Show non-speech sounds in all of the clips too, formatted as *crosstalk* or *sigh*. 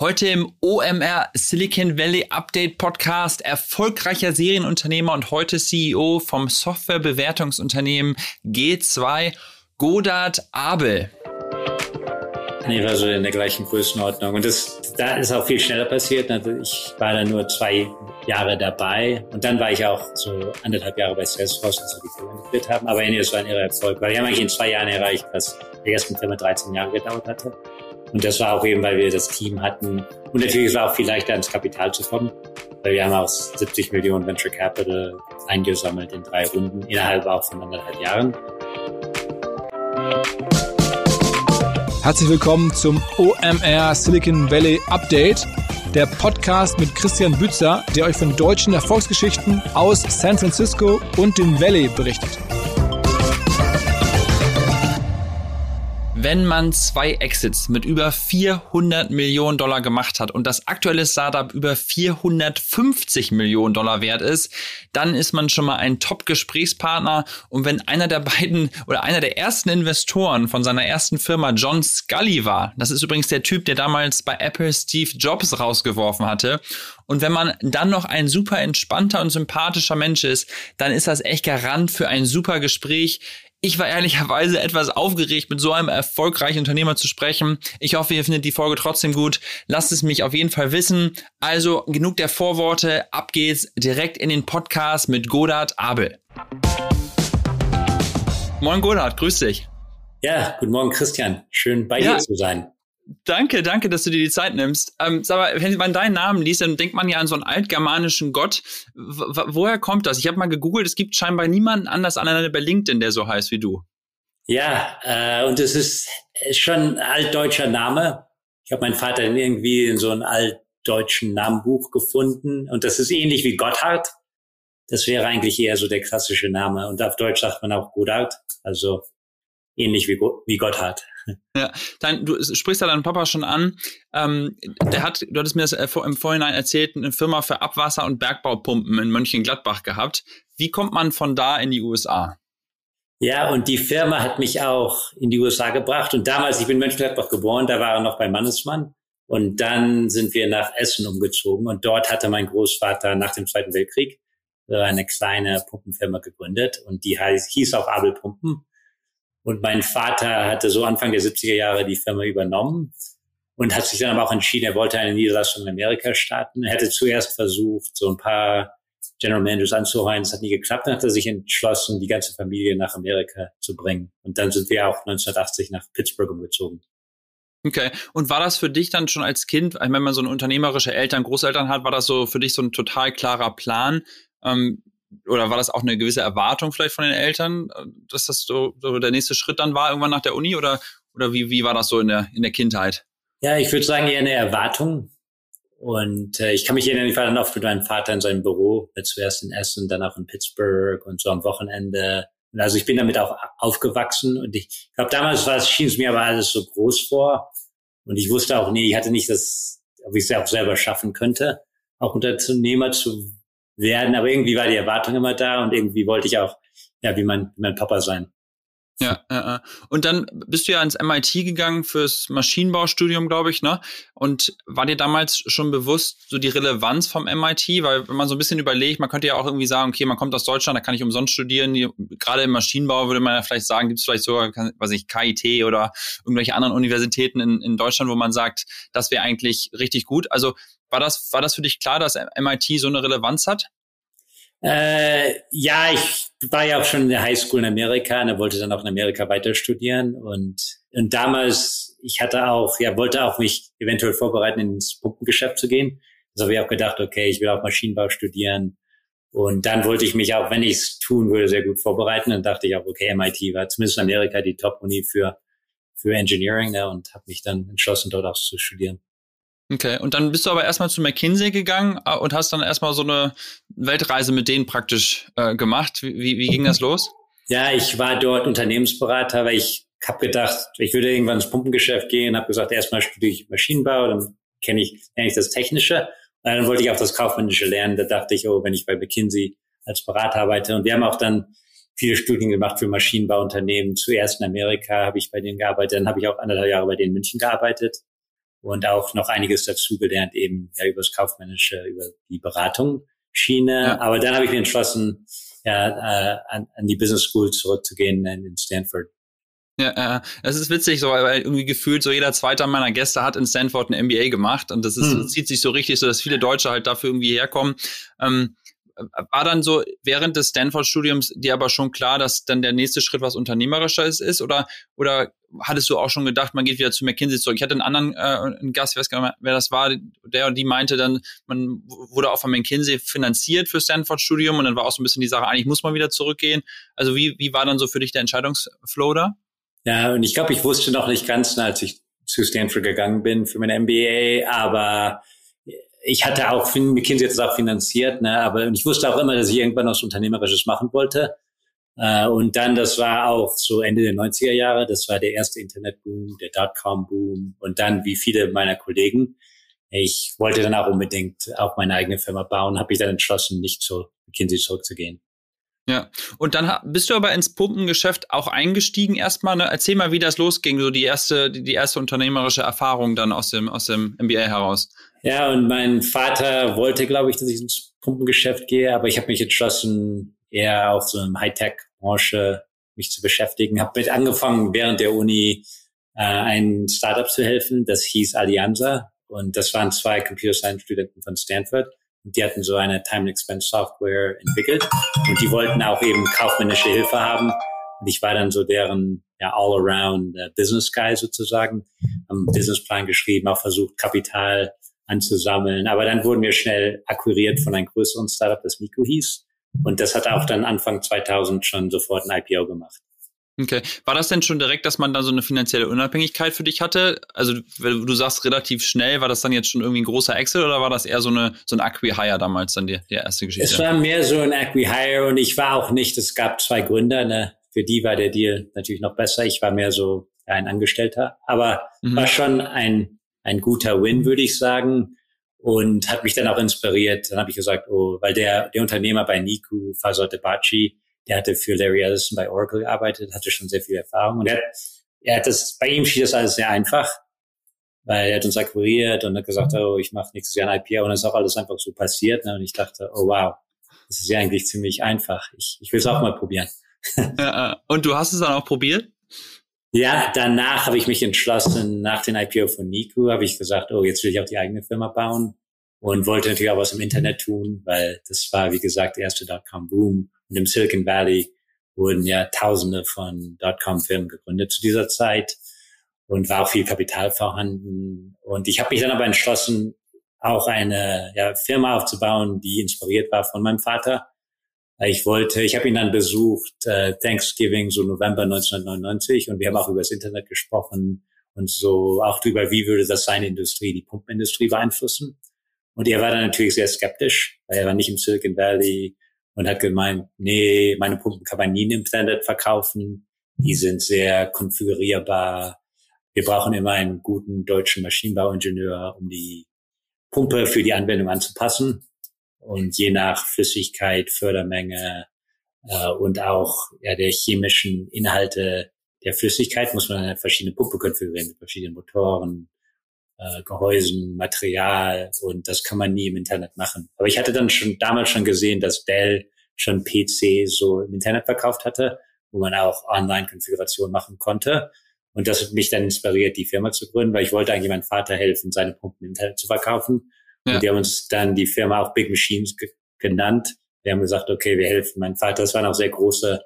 Heute im OMR Silicon Valley Update Podcast erfolgreicher Serienunternehmer und heute CEO vom Softwarebewertungsunternehmen G2 Godard Abel. Nee, war so in der gleichen Größenordnung. Und das, da ist auch viel schneller passiert. Also ich war da nur zwei Jahre dabei. Und dann war ich auch so anderthalb Jahre bei Salesforce, als wir die Firma haben. Aber das war ein irrer Erfolg, weil wir haben eigentlich in zwei Jahren erreicht, was der ersten Firma 13 Jahre gedauert hatte. Und das war auch eben, weil wir das Team hatten. Und natürlich war auch viel leichter ans Kapital zu kommen, weil wir haben auch 70 Millionen Venture Capital eingesammelt in drei Runden, innerhalb auch von anderthalb Jahren. Herzlich willkommen zum OMR Silicon Valley Update, der Podcast mit Christian Bützer, der euch von deutschen Erfolgsgeschichten aus San Francisco und dem Valley berichtet. Wenn man zwei Exits mit über 400 Millionen Dollar gemacht hat und das aktuelle Startup über 450 Millionen Dollar wert ist, dann ist man schon mal ein Top-Gesprächspartner. Und wenn einer der beiden oder einer der ersten Investoren von seiner ersten Firma John Scully war, das ist übrigens der Typ, der damals bei Apple Steve Jobs rausgeworfen hatte. Und wenn man dann noch ein super entspannter und sympathischer Mensch ist, dann ist das echt Garant für ein super Gespräch. Ich war ehrlicherweise etwas aufgeregt, mit so einem erfolgreichen Unternehmer zu sprechen. Ich hoffe, ihr findet die Folge trotzdem gut. Lasst es mich auf jeden Fall wissen. Also genug der Vorworte. Ab geht's direkt in den Podcast mit Godard Abel. Moin Godard, grüß dich. Ja, guten Morgen Christian. Schön bei ja. dir zu sein. Danke, danke, dass du dir die Zeit nimmst. Ähm, sag mal, wenn man deinen Namen liest, dann denkt man ja an so einen altgermanischen Gott. W woher kommt das? Ich habe mal gegoogelt, es gibt scheinbar niemanden anders an bei LinkedIn, der so heißt wie du. Ja, äh, und es ist schon ein altdeutscher Name. Ich habe meinen Vater irgendwie in so einem altdeutschen Namenbuch gefunden und das ist ähnlich wie Gotthard. Das wäre eigentlich eher so der klassische Name und auf Deutsch sagt man auch Godard, also ähnlich wie, wie Gotthard. Ja, dein, du sprichst ja deinen Papa schon an. Ähm, der hat, du hattest mir das äh, im Vorhinein erzählt, eine Firma für Abwasser- und Bergbaupumpen in Mönchengladbach gehabt. Wie kommt man von da in die USA? Ja, und die Firma hat mich auch in die USA gebracht. Und damals, ich bin in Mönchengladbach geboren, da war er noch bei Mannesmann. Und dann sind wir nach Essen umgezogen. Und dort hatte mein Großvater nach dem Zweiten Weltkrieg äh, eine kleine Pumpenfirma gegründet. Und die hieß auch Abel Pumpen. Und mein Vater hatte so Anfang der 70er Jahre die Firma übernommen und hat sich dann aber auch entschieden, er wollte eine Niederlassung in Amerika starten. Er hätte zuerst versucht, so ein paar General Managers anzuheuern. Das hat nie geklappt. Dann hat er sich entschlossen, die ganze Familie nach Amerika zu bringen. Und dann sind wir auch 1980 nach Pittsburgh umgezogen. Okay. Und war das für dich dann schon als Kind, wenn man so eine unternehmerische Eltern, Großeltern hat, war das so für dich so ein total klarer Plan? Ähm, oder war das auch eine gewisse Erwartung vielleicht von den Eltern, äh, dass das so, so der nächste Schritt dann war, irgendwann nach der Uni? Oder, oder wie, wie war das so in der, in der Kindheit? Ja, ich würde sagen, eher eine Erwartung. Und äh, ich kann mich erinnern, ich war dann oft mit meinem Vater in seinem Büro, zuerst in Essen, dann auch in Pittsburgh und so am Wochenende. Also ich bin damit auch aufgewachsen und ich glaube, damals war es, schien es mir aber alles so groß vor. Und ich wusste auch nie, ich hatte nicht das, ob ich es auch selber schaffen könnte, auch Unternehmer zu werden. Aber irgendwie war die Erwartung immer da und irgendwie wollte ich auch, ja, wie mein, wie mein Papa sein. Ja, äh, und dann bist du ja ins MIT gegangen fürs Maschinenbaustudium, glaube ich, ne? Und war dir damals schon bewusst so die Relevanz vom MIT? Weil wenn man so ein bisschen überlegt, man könnte ja auch irgendwie sagen, okay, man kommt aus Deutschland, da kann ich umsonst studieren. Gerade im Maschinenbau würde man ja vielleicht sagen, gibt es vielleicht sogar, was ich, KIT oder irgendwelche anderen Universitäten in, in Deutschland, wo man sagt, das wäre eigentlich richtig gut. Also war das, war das für dich klar, dass MIT so eine Relevanz hat? Äh, ja, ich war ja auch schon in der Highschool in Amerika und wollte dann auch in Amerika weiter studieren und und damals, ich hatte auch, ja, wollte auch mich eventuell vorbereiten, ins Pumpengeschäft zu gehen. Also habe ich auch gedacht, okay, ich will auch Maschinenbau studieren. Und dann wollte ich mich auch, wenn ich es tun würde, sehr gut vorbereiten. Dann dachte ich auch, okay, MIT war zumindest in Amerika die Top-Uni für, für Engineering ne, und habe mich dann entschlossen, dort auch zu studieren. Okay, und dann bist du aber erstmal zu McKinsey gegangen äh, und hast dann erstmal so eine Weltreise mit denen praktisch äh, gemacht. Wie, wie ging das los? Ja, ich war dort Unternehmensberater, weil ich habe gedacht, ich würde irgendwann ins Pumpengeschäft gehen, habe gesagt, erstmal studiere ich Maschinenbau, dann kenne ich, kenn ich das Technische. Und dann wollte ich auch das Kaufmännische lernen. Da dachte ich, oh, wenn ich bei McKinsey als Berater arbeite. Und wir haben auch dann viele Studien gemacht für Maschinenbauunternehmen. Zuerst in Amerika habe ich bei denen gearbeitet, dann habe ich auch anderthalb Jahre bei denen in München gearbeitet und auch noch einiges dazugelernt, eben ja über das Kaufmännische, über die Beratung Schiene. Ja. Aber dann habe ich mich entschlossen, ja, äh, an, an die Business School zurückzugehen in Stanford. Ja, äh, es ist witzig, so, weil irgendwie gefühlt so jeder zweite meiner Gäste hat in Stanford ein MBA gemacht und das ist, hm. zieht sich so richtig, so dass viele Deutsche halt dafür irgendwie herkommen. Ähm, war dann so während des Stanford-Studiums dir aber schon klar, dass dann der nächste Schritt was Unternehmerisches ist? Oder, oder hattest du auch schon gedacht, man geht wieder zu McKinsey zurück? Ich hatte einen anderen äh, einen Gast, ich weiß gar nicht, wer das war, der und die meinte dann, man wurde auch von McKinsey finanziert für Stanford-Studium und dann war auch so ein bisschen die Sache, eigentlich muss man wieder zurückgehen. Also wie, wie war dann so für dich der Entscheidungsflow da? Ja, und ich glaube, ich wusste noch nicht ganz, als ich zu Stanford gegangen bin für mein MBA, aber ich hatte auch, McKinsey jetzt auch finanziert, ne, aber ich wusste auch immer, dass ich irgendwann was Unternehmerisches machen wollte. Äh, und dann, das war auch so Ende der 90er Jahre, das war der erste Internetboom, der Dotcom-Boom und dann wie viele meiner Kollegen. Ich wollte dann auch unbedingt auch meine eigene Firma bauen, habe ich dann entschlossen, nicht zu McKinsey zurückzugehen. Ja, und dann bist du aber ins Pumpengeschäft auch eingestiegen erstmal. Ne? Erzähl mal, wie das losging, so die erste, die erste unternehmerische Erfahrung dann aus dem, aus dem MBA heraus. Ja, und mein Vater wollte, glaube ich, dass ich ins Pumpengeschäft gehe, aber ich habe mich entschlossen, eher auch so im Hightech-Branche mich zu beschäftigen. Habe mit angefangen, während der Uni äh, ein Startup zu helfen, das hieß Alianza. Und das waren zwei Computer Science Studenten von Stanford. Und die hatten so eine Time and Expense Software entwickelt. Und die wollten auch eben kaufmännische Hilfe haben. Und ich war dann so deren ja, all-around uh, Business Guy sozusagen. Haben Businessplan geschrieben, auch versucht, Kapital anzusammeln. Aber dann wurden wir schnell akquiriert von einem größeren Startup, das Nico hieß. Und das hat auch dann Anfang 2000 schon sofort ein IPO gemacht. Okay. War das denn schon direkt, dass man da so eine finanzielle Unabhängigkeit für dich hatte? Also, du sagst relativ schnell, war das dann jetzt schon irgendwie ein großer Excel oder war das eher so eine, so ein Acqui-Hire damals dann die, die erste Geschichte? Es war mehr so ein Acqui-Hire und ich war auch nicht, es gab zwei Gründer, ne? Für die war der Deal natürlich noch besser. Ich war mehr so ein Angestellter, aber mhm. war schon ein, ein guter Win, würde ich sagen und hat mich dann auch inspiriert. Dann habe ich gesagt, oh, weil der, der Unternehmer bei Niku, Fasor Debachi, der hatte für Larry Ellison bei Oracle gearbeitet, hatte schon sehr viel Erfahrung. Und er, er hat das, bei ihm schien das alles sehr einfach, weil er hat uns akquiriert und hat gesagt, oh, ich mache nächstes Jahr ein IPO und dann ist auch alles einfach so passiert. Ne? Und ich dachte, oh wow, das ist ja eigentlich ziemlich einfach. Ich, ich will es auch mal probieren. *laughs* und du hast es dann auch probiert? Ja, danach habe ich mich entschlossen, nach dem IPO von Niku habe ich gesagt, oh, jetzt will ich auch die eigene Firma bauen und wollte natürlich auch was im Internet tun, weil das war, wie gesagt, der erste Dotcom-Boom. Und im Silicon Valley wurden ja Tausende von Dotcom-Firmen gegründet zu dieser Zeit und war auch viel Kapital vorhanden. Und ich habe mich dann aber entschlossen, auch eine ja, Firma aufzubauen, die inspiriert war von meinem Vater ich wollte, ich habe ihn dann besucht, äh, Thanksgiving, so November 1999, und wir haben auch über das Internet gesprochen und so auch darüber, wie würde das seine Industrie, die Pumpenindustrie beeinflussen. Und er war dann natürlich sehr skeptisch, weil er war nicht im Silicon Valley und hat gemeint, nee, meine Pumpen kann man nie im Internet verkaufen. Die sind sehr konfigurierbar. Wir brauchen immer einen guten deutschen Maschinenbauingenieur, um die Pumpe für die Anwendung anzupassen. Und je nach Flüssigkeit, Fördermenge äh, und auch ja, der chemischen Inhalte der Flüssigkeit muss man eine verschiedene Pumpe konfigurieren mit verschiedenen Motoren, äh, Gehäusen, Material und das kann man nie im Internet machen. Aber ich hatte dann schon damals schon gesehen, dass Dell schon PC so im Internet verkauft hatte, wo man auch Online-Konfiguration machen konnte. Und das hat mich dann inspiriert, die Firma zu gründen, weil ich wollte eigentlich meinem Vater helfen, seine Pumpen im Internet zu verkaufen. Ja. Und die haben uns dann die Firma auch Big Machines genannt. Wir haben gesagt, okay, wir helfen. Mein Vater, das waren auch sehr große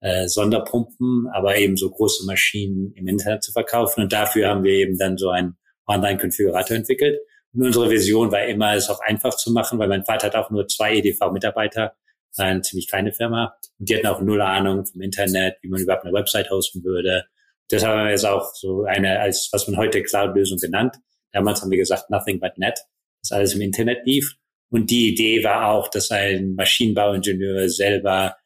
äh, Sonderpumpen, aber eben so große Maschinen im Internet zu verkaufen. Und dafür haben wir eben dann so einen Online-Konfigurator entwickelt. Und unsere Vision war immer, es auch einfach zu machen, weil mein Vater hat auch nur zwei EDV-Mitarbeiter, eine ziemlich kleine Firma. Und die hatten auch null Ahnung vom Internet, wie man überhaupt eine Website hosten würde. Das haben wir jetzt auch so eine, als was man heute Cloud-Lösung genannt. Damals haben wir gesagt, nothing but net das alles im Internet lief. Und die Idee war auch, dass ein Maschinenbauingenieur selber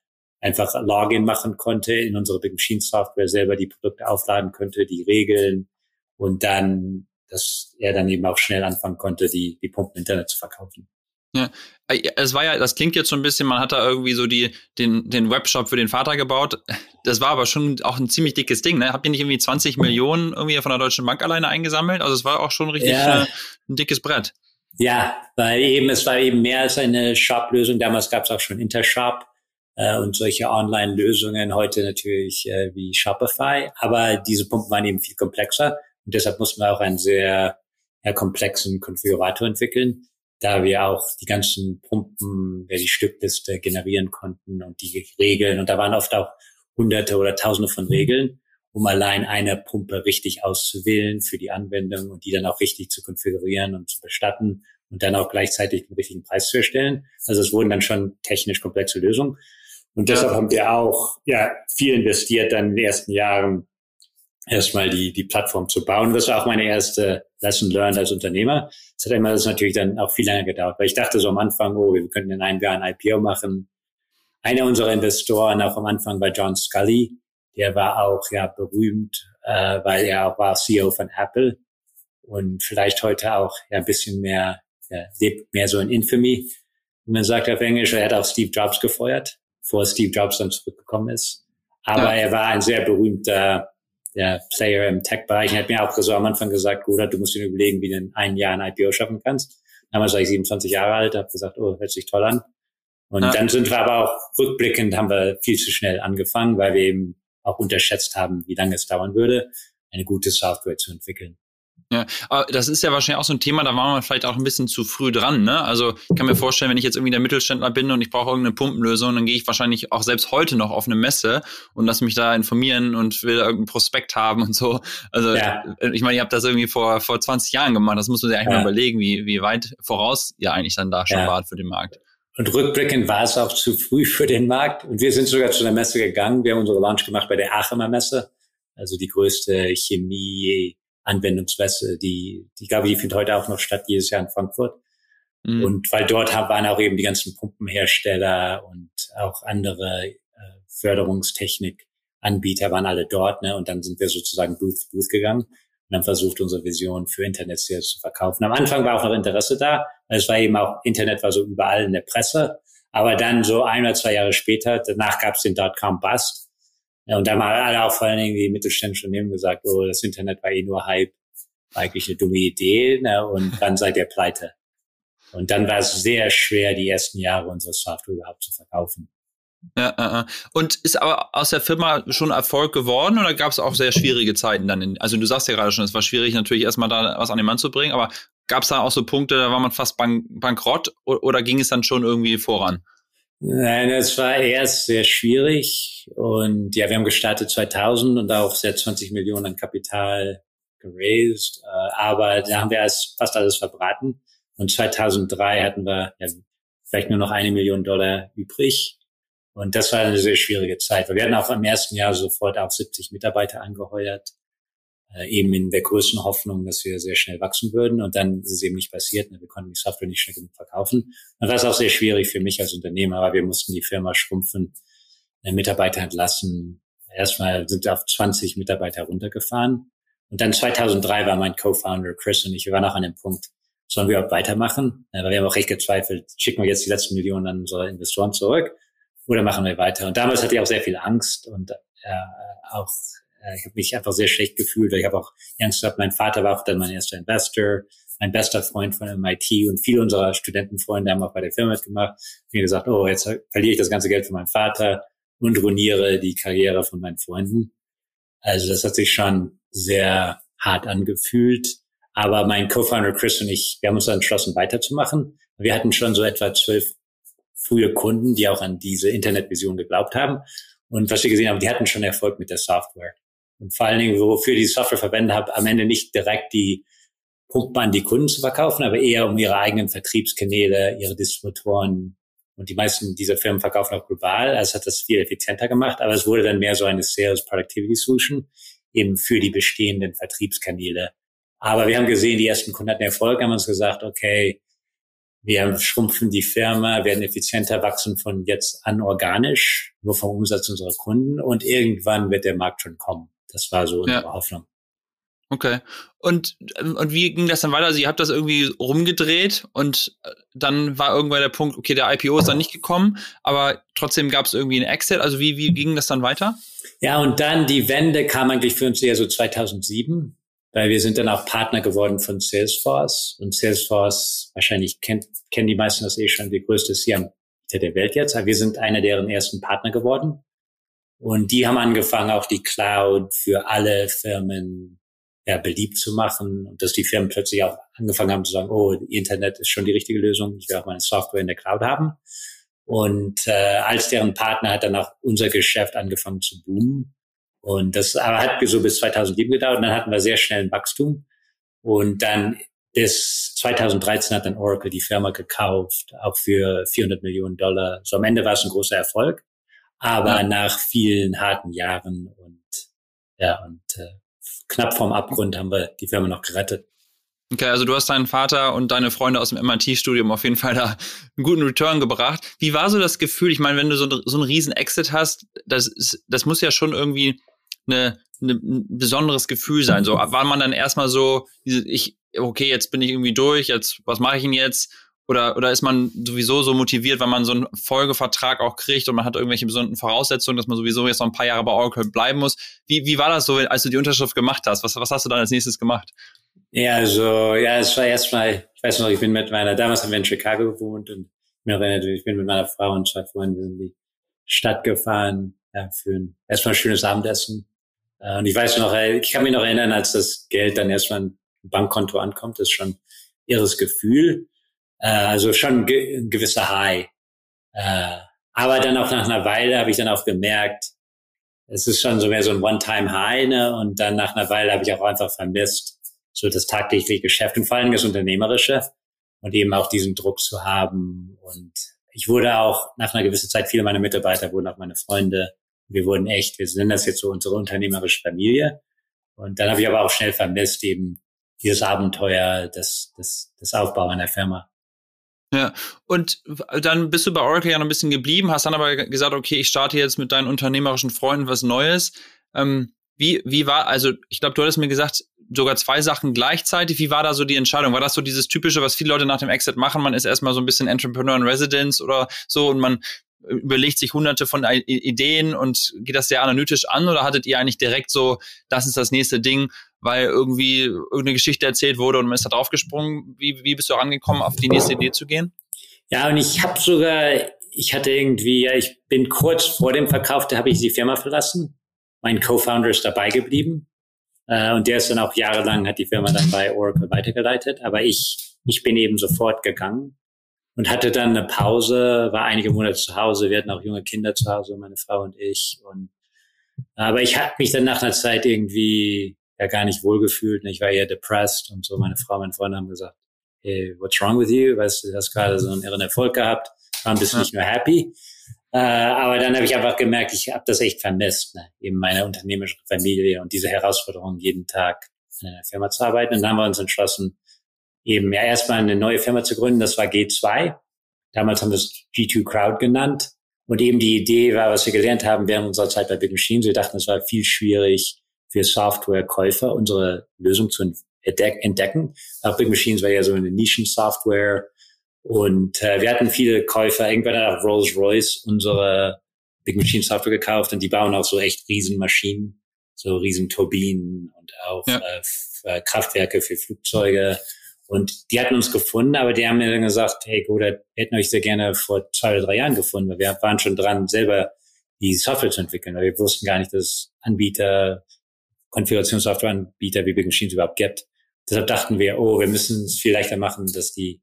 einfach Login machen konnte in unsere Big Machine Software, selber die Produkte aufladen könnte, die Regeln und dann, dass er dann eben auch schnell anfangen konnte, die, die Pumpen im Internet zu verkaufen. Ja, äh, es war ja, das klingt jetzt so ein bisschen, man hat da irgendwie so die, den, den Webshop für den Vater gebaut. Das war aber schon auch ein ziemlich dickes Ding, ne? Habt ihr nicht irgendwie 20 Millionen irgendwie von der Deutschen Bank alleine eingesammelt? Also es war auch schon richtig ja. äh, ein dickes Brett. Ja, weil eben, es war eben mehr als eine Shop-Lösung. Damals gab es auch schon Intershop äh, und solche Online-Lösungen, heute natürlich äh, wie Shopify. Aber diese Pumpen waren eben viel komplexer und deshalb mussten wir auch einen sehr, sehr komplexen Konfigurator entwickeln, da wir auch die ganzen Pumpen, ja, die Stückliste generieren konnten und die Regeln. Und da waren oft auch hunderte oder tausende von Regeln um allein eine Pumpe richtig auszuwählen für die Anwendung und die dann auch richtig zu konfigurieren und zu bestatten und dann auch gleichzeitig den richtigen Preis zu erstellen. Also es wurden dann schon technisch komplexe Lösungen. Und deshalb haben wir auch ja viel investiert dann in den ersten Jahren erstmal die, die Plattform zu bauen. Das war auch meine erste Lesson learned als Unternehmer. Es hat immer das natürlich dann auch viel länger gedauert, weil ich dachte so am Anfang, oh, wir könnten in einem Jahr ein IPO machen. Einer unserer Investoren auch am Anfang war John Scully, der war auch ja berühmt, äh, weil er auch war CEO von Apple und vielleicht heute auch ja ein bisschen mehr, ja, lebt mehr so in Infamy. Und man sagt auf Englisch, er hat auch Steve Jobs gefeuert, bevor Steve Jobs dann zurückgekommen ist. Aber ja. er war ein sehr berühmter ja, Player im Tech-Bereich. Er hat mir auch so am Anfang gesagt, Bruder, du musst dir überlegen, wie du in einem Jahr ein IPO schaffen kannst. Damals war ich 27 Jahre alt, habe gesagt, oh, hört sich toll an. Und ja. dann sind wir aber auch rückblickend, haben wir viel zu schnell angefangen, weil wir eben auch unterschätzt haben, wie lange es dauern würde, eine gute Software zu entwickeln. Ja, aber das ist ja wahrscheinlich auch so ein Thema, da war man vielleicht auch ein bisschen zu früh dran, ne? Also ich kann mir vorstellen, wenn ich jetzt irgendwie der Mittelständler bin und ich brauche irgendeine Pumpenlösung, dann gehe ich wahrscheinlich auch selbst heute noch auf eine Messe und lass mich da informieren und will irgendeinen Prospekt haben und so. Also ja. ich meine, ihr habt das irgendwie vor, vor 20 Jahren gemacht, das muss man sich eigentlich ja. mal überlegen, wie, wie weit voraus ihr eigentlich dann da schon ja. wart für den Markt. Und rückblickend war es auch zu früh für den Markt. Und wir sind sogar zu der Messe gegangen. Wir haben unsere Launch gemacht bei der Aachener Messe, also die größte Chemie-Anwendungsmesse, die, die glaube ich, die findet heute auch noch statt, jedes Jahr in Frankfurt. Mhm. Und weil dort waren auch eben die ganzen Pumpenhersteller und auch andere äh, Förderungstechnik-Anbieter waren alle dort, ne? Und dann sind wir sozusagen Booth, Booth gegangen und haben versucht, unsere Vision für Internet zu verkaufen. Am Anfang war auch noch Interesse da. Es war eben auch, Internet war so überall in der Presse. Aber dann so ein oder zwei Jahre später, danach gab es den Dotcom-Bust. Und da haben alle auch vor allen Dingen die mittelständischen Unternehmen gesagt, oh, das Internet war eh nur Hype, war eigentlich eine dumme Idee. Ne? Und dann seid ihr pleite. Und dann war es sehr schwer, die ersten Jahre unsere Software überhaupt zu verkaufen. Ja, äh, äh. Und ist aber aus der Firma schon Erfolg geworden oder gab es auch sehr schwierige Zeiten dann? In, also du sagst ja gerade schon, es war schwierig natürlich erstmal da was an den Mann zu bringen, aber gab es da auch so Punkte, da war man fast bank bankrott oder, ging es dann schon irgendwie voran? Nein, es war erst sehr schwierig und ja, wir haben gestartet 2000 und auch sehr 20 Millionen an Kapital geraced, äh, aber da haben wir fast alles verbraten und 2003 hatten wir ja, vielleicht nur noch eine Million Dollar übrig und das war eine sehr schwierige Zeit. Wir hatten auch im ersten Jahr sofort auch 70 Mitarbeiter angeheuert, äh, eben in der größten Hoffnung, dass wir sehr schnell wachsen würden. Und dann ist es eben nicht passiert. Ne? Wir konnten die Software nicht schnell genug verkaufen. Und das ist auch sehr schwierig für mich als Unternehmer, aber wir mussten die Firma schrumpfen, äh, Mitarbeiter entlassen. Erstmal sind wir auf 20 Mitarbeiter runtergefahren. Und dann 2003 war mein Co-Founder Chris und ich, wir waren auch an dem Punkt, sollen wir auch weitermachen? Weil wir haben auch recht gezweifelt, schicken wir jetzt die letzten Millionen an unsere Investoren zurück oder machen wir weiter? Und damals hatte ich auch sehr viel Angst und äh, auch äh, ich habe mich einfach sehr schlecht gefühlt. Ich habe auch Angst gehabt, mein Vater war auch dann mein erster Investor, mein bester Freund von MIT und viele unserer Studentenfreunde haben auch bei der Firma mitgemacht. Wie gesagt, oh, jetzt verliere ich das ganze Geld von meinem Vater und ruiniere die Karriere von meinen Freunden. Also das hat sich schon sehr hart angefühlt. Aber mein Co-Founder Chris und ich, wir haben uns entschlossen, weiterzumachen. Wir hatten schon so etwa zwölf frühe Kunden, die auch an diese Internetvision geglaubt haben. Und was wir gesehen haben, die hatten schon Erfolg mit der Software. Und vor allen Dingen, wofür die Software verwendet habe, am Ende nicht direkt die Pumpen an die Kunden zu verkaufen, aber eher um ihre eigenen Vertriebskanäle, ihre Distributoren. Und die meisten dieser Firmen verkaufen auch global. Also hat das viel effizienter gemacht. Aber es wurde dann mehr so eine Sales Productivity Solution eben für die bestehenden Vertriebskanäle. Aber wir haben gesehen, die ersten Kunden hatten Erfolg, haben uns gesagt, okay, wir schrumpfen die Firma, werden effizienter, wachsen von jetzt an organisch, nur vom Umsatz unserer Kunden und irgendwann wird der Markt schon kommen. Das war so unsere ja. Hoffnung. Okay. Und, ähm, und wie ging das dann weiter? Also ihr habt das irgendwie rumgedreht und äh, dann war irgendwann der Punkt, okay, der IPO ist dann nicht gekommen, aber trotzdem gab es irgendwie einen Exit. Also wie, wie ging das dann weiter? Ja, und dann die Wende kam eigentlich für uns eher so 2007, weil wir sind dann auch Partner geworden von Salesforce. Und Salesforce, wahrscheinlich kennt, kennen die meisten das eh schon, die größte CRM der Welt jetzt. Aber wir sind einer deren ersten Partner geworden. Und die haben angefangen, auch die Cloud für alle Firmen ja, beliebt zu machen und dass die Firmen plötzlich auch angefangen haben zu sagen, oh, Internet ist schon die richtige Lösung, ich will auch meine Software in der Cloud haben. Und äh, als deren Partner hat dann auch unser Geschäft angefangen zu boomen. Und das aber hat so bis 2007 gedauert und dann hatten wir sehr schnell ein Wachstum. Und dann bis 2013 hat dann Oracle die Firma gekauft, auch für 400 Millionen Dollar. So am Ende war es ein großer Erfolg, aber ja. nach vielen harten Jahren und ja und äh, knapp vorm Abgrund haben wir die Firma noch gerettet. Okay, also du hast deinen Vater und deine Freunde aus dem MIT-Studium auf jeden Fall da einen guten Return gebracht. Wie war so das Gefühl? Ich meine, wenn du so, so einen riesen Exit hast, das, ist, das muss ja schon irgendwie eine, eine, ein besonderes Gefühl sein. So *laughs* war man dann erstmal so, ich, okay, jetzt bin ich irgendwie durch, jetzt, was mache ich denn jetzt? Oder, oder ist man sowieso so motiviert, weil man so einen Folgevertrag auch kriegt und man hat irgendwelche besonderen Voraussetzungen, dass man sowieso jetzt noch ein paar Jahre bei Oracle bleiben muss? Wie, wie war das so, als du die Unterschrift gemacht hast? Was, was hast du dann als nächstes gemacht? Ja, also, ja, es war erstmal, ich weiß noch, ich bin mit meiner, damals haben wir in Chicago gewohnt und mir erinnert, ich bin mit meiner Frau und zwei Freunden in die Stadt gefahren, ja, für ein, erstmal ein schönes Abendessen. Äh, und ich weiß noch, ich kann mich noch erinnern, als das Geld dann erstmal ein Bankkonto ankommt, das ist schon irres Gefühl. Äh, also schon ge ein gewisser High. Äh, aber dann auch nach einer Weile habe ich dann auch gemerkt, es ist schon so mehr so ein One-Time-High, ne? Und dann nach einer Weile habe ich auch einfach vermisst, so das tagtägliche Geschäft und vor allem das Unternehmerische und eben auch diesen Druck zu haben. Und ich wurde auch nach einer gewissen Zeit, viele meiner Mitarbeiter wurden auch meine Freunde. Wir wurden echt, wir sind das jetzt so unsere unternehmerische Familie. Und dann habe ich aber auch schnell vermisst, eben dieses Abenteuer, das, das, das Aufbau einer Firma. Ja, und dann bist du bei Oracle ja noch ein bisschen geblieben, hast dann aber gesagt, okay, ich starte jetzt mit deinen unternehmerischen Freunden was Neues. Ähm, wie, wie war, also ich glaube, du hattest mir gesagt, sogar zwei Sachen gleichzeitig. Wie war da so die Entscheidung? War das so dieses typische, was viele Leute nach dem Exit machen? Man ist erstmal so ein bisschen Entrepreneur in Residence oder so und man überlegt sich hunderte von Ideen und geht das sehr analytisch an oder hattet ihr eigentlich direkt so, das ist das nächste Ding, weil irgendwie irgendeine Geschichte erzählt wurde und man ist da draufgesprungen? Wie, wie bist du angekommen, auf die nächste Idee zu gehen? Ja, und ich habe sogar, ich hatte irgendwie, ja, ich bin kurz vor dem Verkauf, da habe ich die Firma verlassen. Mein Co-Founder ist dabei geblieben. Äh, und der ist dann auch jahrelang, hat die Firma dann bei Oracle weitergeleitet. Aber ich, ich bin eben sofort gegangen und hatte dann eine Pause, war einige Monate zu Hause. Wir hatten auch junge Kinder zu Hause, meine Frau und ich. Und, aber ich habe mich dann nach einer Zeit irgendwie ja gar nicht wohlgefühlt. Ich war eher depressed und so. Meine Frau, meine Freunde haben gesagt, hey, what's wrong with you? Weißt du, du hast gerade so einen irren Erfolg gehabt, warum bist du nicht mehr happy? Äh, aber dann habe ich einfach gemerkt, ich habe das echt vermisst, ne? eben meine unternehmerische Familie und diese Herausforderung, jeden Tag in einer Firma zu arbeiten. Und dann haben wir uns entschlossen, eben ja erstmal eine neue Firma zu gründen. Das war G2. Damals haben wir es G2 Crowd genannt. Und eben die Idee war, was wir gelernt haben während unserer Zeit bei Big Machines. Wir dachten, es war viel schwierig für Softwarekäufer, unsere Lösung zu entdecken. Auch Big Machines war ja so eine Nischensoftware und äh, wir hatten viele Käufer, irgendwann hat auch Rolls-Royce unsere Big Machine Software gekauft und die bauen auch so echt Riesenmaschinen, so Riesenturbinen und auch ja. äh, äh Kraftwerke für Flugzeuge. Und die hatten uns gefunden, aber die haben mir dann gesagt, hey gut, hätten euch sehr gerne vor zwei oder drei Jahren gefunden, weil wir waren schon dran, selber die Software zu entwickeln, weil wir wussten gar nicht, dass Anbieter, Konfigurationssoftwareanbieter wie Big Machines überhaupt gibt. Deshalb dachten wir, oh, wir müssen es viel leichter machen, dass die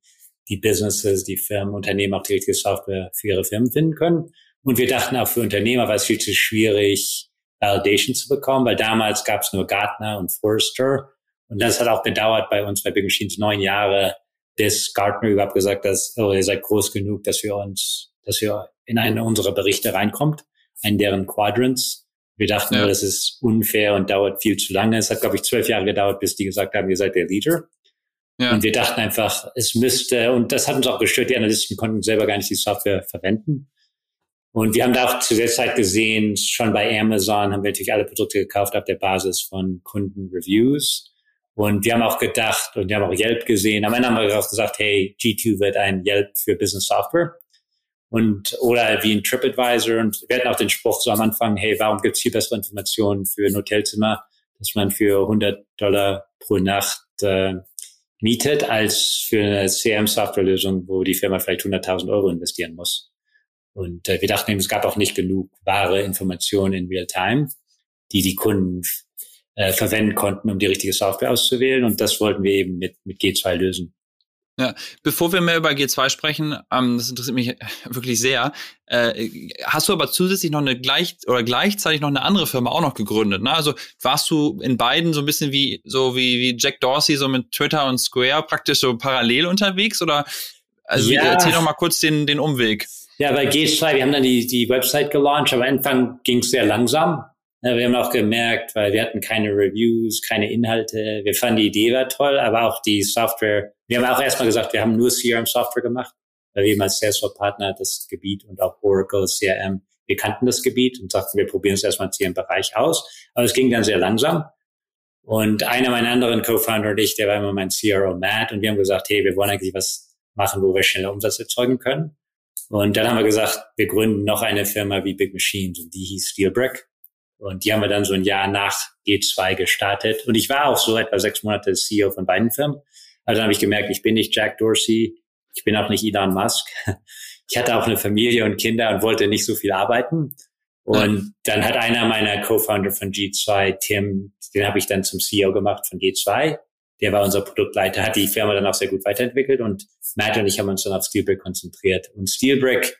die Businesses, die Firmen, Unternehmen auch die richtige Software für ihre Firmen finden können. Und wir dachten auch für Unternehmer war es viel zu schwierig, Validation zu bekommen, weil damals gab es nur Gartner und Forrester. Und das hat auch gedauert bei uns bei Big Machines neun Jahre, bis Gartner überhaupt gesagt hat, oh, ihr seid groß genug, dass wir uns, dass wir in einen unserer Berichte reinkommt, in deren Quadrants. Wir dachten ja. nur, das ist unfair und dauert viel zu lange. Es hat, glaube ich, zwölf Jahre gedauert, bis die gesagt haben, ihr seid der Leader. Ja. Und wir dachten einfach, es müsste, und das hat uns auch gestört, die Analysten konnten selber gar nicht die Software verwenden. Und wir haben da auch zu der Zeit gesehen, schon bei Amazon haben wir natürlich alle Produkte gekauft auf der Basis von Kundenreviews. Und wir haben auch gedacht, und wir haben auch Yelp gesehen, am Ende haben wir auch gesagt, hey, G2 wird ein Yelp für Business Software. Und, oder wie ein TripAdvisor. Und wir hatten auch den Spruch so am Anfang, hey, warum gibt es hier bessere Informationen für ein Hotelzimmer, dass man für 100 Dollar pro Nacht äh, mietet, als für eine CM-Softwarelösung, wo die Firma vielleicht 100.000 Euro investieren muss. Und äh, wir dachten eben, es gab auch nicht genug wahre Informationen in Real-Time, die die Kunden äh, verwenden konnten, um die richtige Software auszuwählen. Und das wollten wir eben mit, mit G2 lösen. Ja, bevor wir mehr über G2 sprechen, ähm, das interessiert mich *laughs* wirklich sehr. Äh, hast du aber zusätzlich noch eine gleich oder gleichzeitig noch eine andere Firma auch noch gegründet? Ne? Also warst du in beiden so ein bisschen wie so wie, wie Jack Dorsey so mit Twitter und Square praktisch so parallel unterwegs oder also ja. erzähl doch mal kurz den den Umweg. Ja, bei G2, wir haben dann die die Website gelauncht, aber am Anfang ging es sehr langsam. Ja, wir haben auch gemerkt, weil wir hatten keine Reviews, keine Inhalte. Wir fanden die Idee war toll, aber auch die Software. Wir haben auch erstmal gesagt, wir haben nur CRM-Software gemacht, weil wir eben als Salesforce-Partner das Gebiet und auch Oracle, CRM, wir kannten das Gebiet und sagten, wir probieren es erstmal im CRM-Bereich aus. Aber es ging dann sehr langsam. Und einer meiner anderen Co-Founder und ich, der war immer mein CRO Matt, und wir haben gesagt, hey, wir wollen eigentlich was machen, wo wir schneller Umsatz erzeugen können. Und dann haben wir gesagt, wir gründen noch eine Firma wie Big Machines und die hieß Steelbrick. Und die haben wir dann so ein Jahr nach G2 gestartet. Und ich war auch so etwa sechs Monate CEO von beiden Firmen. Also dann habe ich gemerkt, ich bin nicht Jack Dorsey, ich bin auch nicht Elon Musk. *laughs* Ich hatte auch eine Familie und Kinder und wollte nicht so viel arbeiten. Und dann hat einer meiner Co-Founder von G2, Tim, den habe ich dann zum CEO gemacht von G2. Der war unser Produktleiter, hat die Firma dann auch sehr gut weiterentwickelt und Matt und ich haben uns dann auf Steelbrick konzentriert. Und Steelbrick,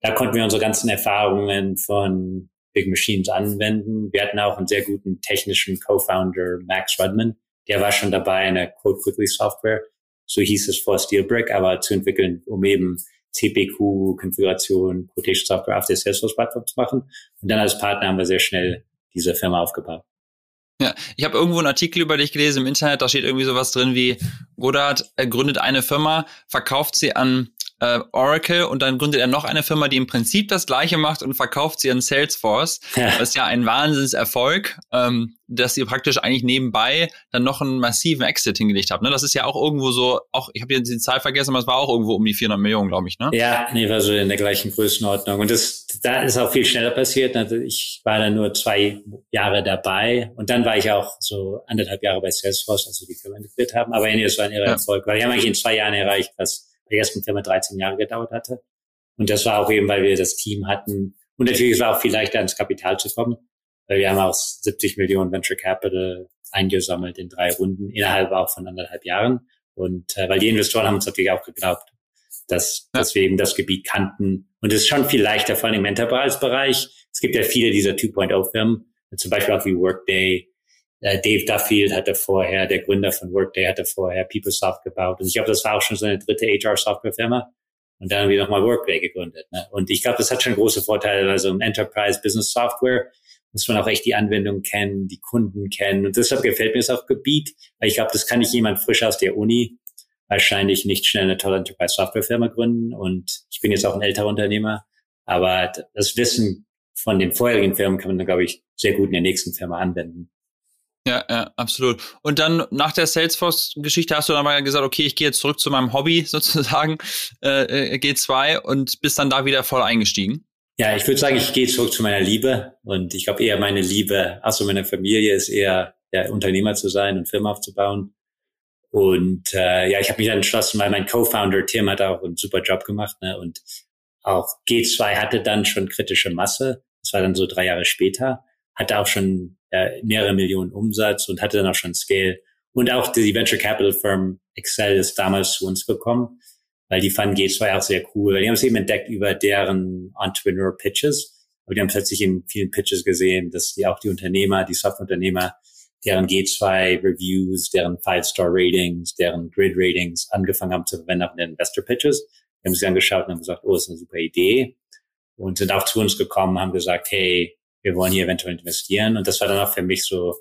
da konnten wir unsere ganzen Erfahrungen von Big Machines anwenden. Wir hatten auch einen sehr guten technischen Co-Founder, Max Rudman. Der war schon dabei in der Code Quickly Software. So hieß es vor Steelbrick, aber zu entwickeln, um eben CPQ, Konfiguration, Quotation Software auf der Salesforce-Plattform zu machen. Und dann als Partner haben wir sehr schnell diese Firma aufgebaut. Ja, ich habe irgendwo einen Artikel über dich gelesen im Internet, da steht irgendwie sowas drin wie Godard gründet eine Firma, verkauft sie an äh, Oracle und dann gründet er noch eine Firma, die im Prinzip das gleiche macht und verkauft sie an Salesforce. Ja. Das ist ja ein Wahnsinnserfolg, ähm, dass ihr praktisch eigentlich nebenbei dann noch einen massiven Exit hingelegt habt. Ne? Das ist ja auch irgendwo so, auch ich habe jetzt die Zahl vergessen, aber es war auch irgendwo um die 400 Millionen, glaube ich. Ne? Ja, nee, war so in der gleichen Größenordnung. Und das, da ist auch viel schneller passiert. Also ich war dann nur zwei Jahre dabei und dann war ich auch so anderthalb Jahre bei Salesforce, als wir die Firma integriert haben. Aber nee, das war ein irrer ja. Erfolg, weil die haben eigentlich in zwei Jahren erreicht, was der ersten Firma 13 Jahre gedauert hatte. Und das war auch eben, weil wir das Team hatten. Und natürlich war auch viel leichter ins Kapital zu kommen, weil wir haben auch 70 Millionen Venture Capital eingesammelt in drei Runden, innerhalb auch von anderthalb Jahren. Und äh, weil die Investoren haben uns natürlich auch geglaubt, dass, ja. dass wir eben das Gebiet kannten. Und es ist schon viel leichter, vor allem im Enterprise-Bereich. Es gibt ja viele dieser 2.0-Firmen, zum Beispiel auch wie Workday, Dave Duffield hatte vorher, der Gründer von Workday hatte vorher PeopleSoft gebaut. Und ich glaube, das war auch schon seine dritte HR-Software-Firma. Und dann haben wir nochmal Workday gegründet. Ne? Und ich glaube, das hat schon große Vorteile. Also im Enterprise Business Software muss man auch echt die Anwendung kennen, die Kunden kennen. Und deshalb gefällt mir das auch Gebiet, weil ich glaube, das kann nicht jemand frisch aus der Uni wahrscheinlich nicht schnell eine tolle Enterprise Software Firma gründen. Und ich bin jetzt auch ein älterer Unternehmer. Aber das Wissen von den vorherigen Firmen kann man, glaube ich, sehr gut in der nächsten Firma anwenden. Ja, ja, absolut. Und dann nach der Salesforce-Geschichte hast du dann mal gesagt, okay, ich gehe jetzt zurück zu meinem Hobby *laughs* sozusagen, äh, äh G2 und bist dann da wieder voll eingestiegen. Ja, ich würde sagen, ich gehe zurück zu meiner Liebe und ich glaube eher meine Liebe, also meine Familie ist eher der Unternehmer zu sein und Firma aufzubauen. Und äh, ja, ich habe mich dann entschlossen, weil mein Co-Founder Tim hat auch einen super Job gemacht ne? und auch G2 hatte dann schon kritische Masse. Das war dann so drei Jahre später hatte auch schon äh, mehrere Millionen Umsatz und hatte dann auch schon Scale. Und auch die Venture Capital Firm Excel ist damals zu uns gekommen, weil die fanden G2 auch sehr cool. Die haben es eben entdeckt über deren Entrepreneur Pitches. Aber die haben plötzlich in vielen Pitches gesehen, dass die auch die Unternehmer, die Softwareunternehmer, deren G2 Reviews, deren Five Star Ratings, deren Grid Ratings angefangen haben zu verwenden in den Investor Pitches. Wir haben sich angeschaut und haben gesagt, oh, ist eine super Idee. Und sind auch zu uns gekommen, haben gesagt, hey, wir wollen hier eventuell investieren. Und das war dann auch für mich so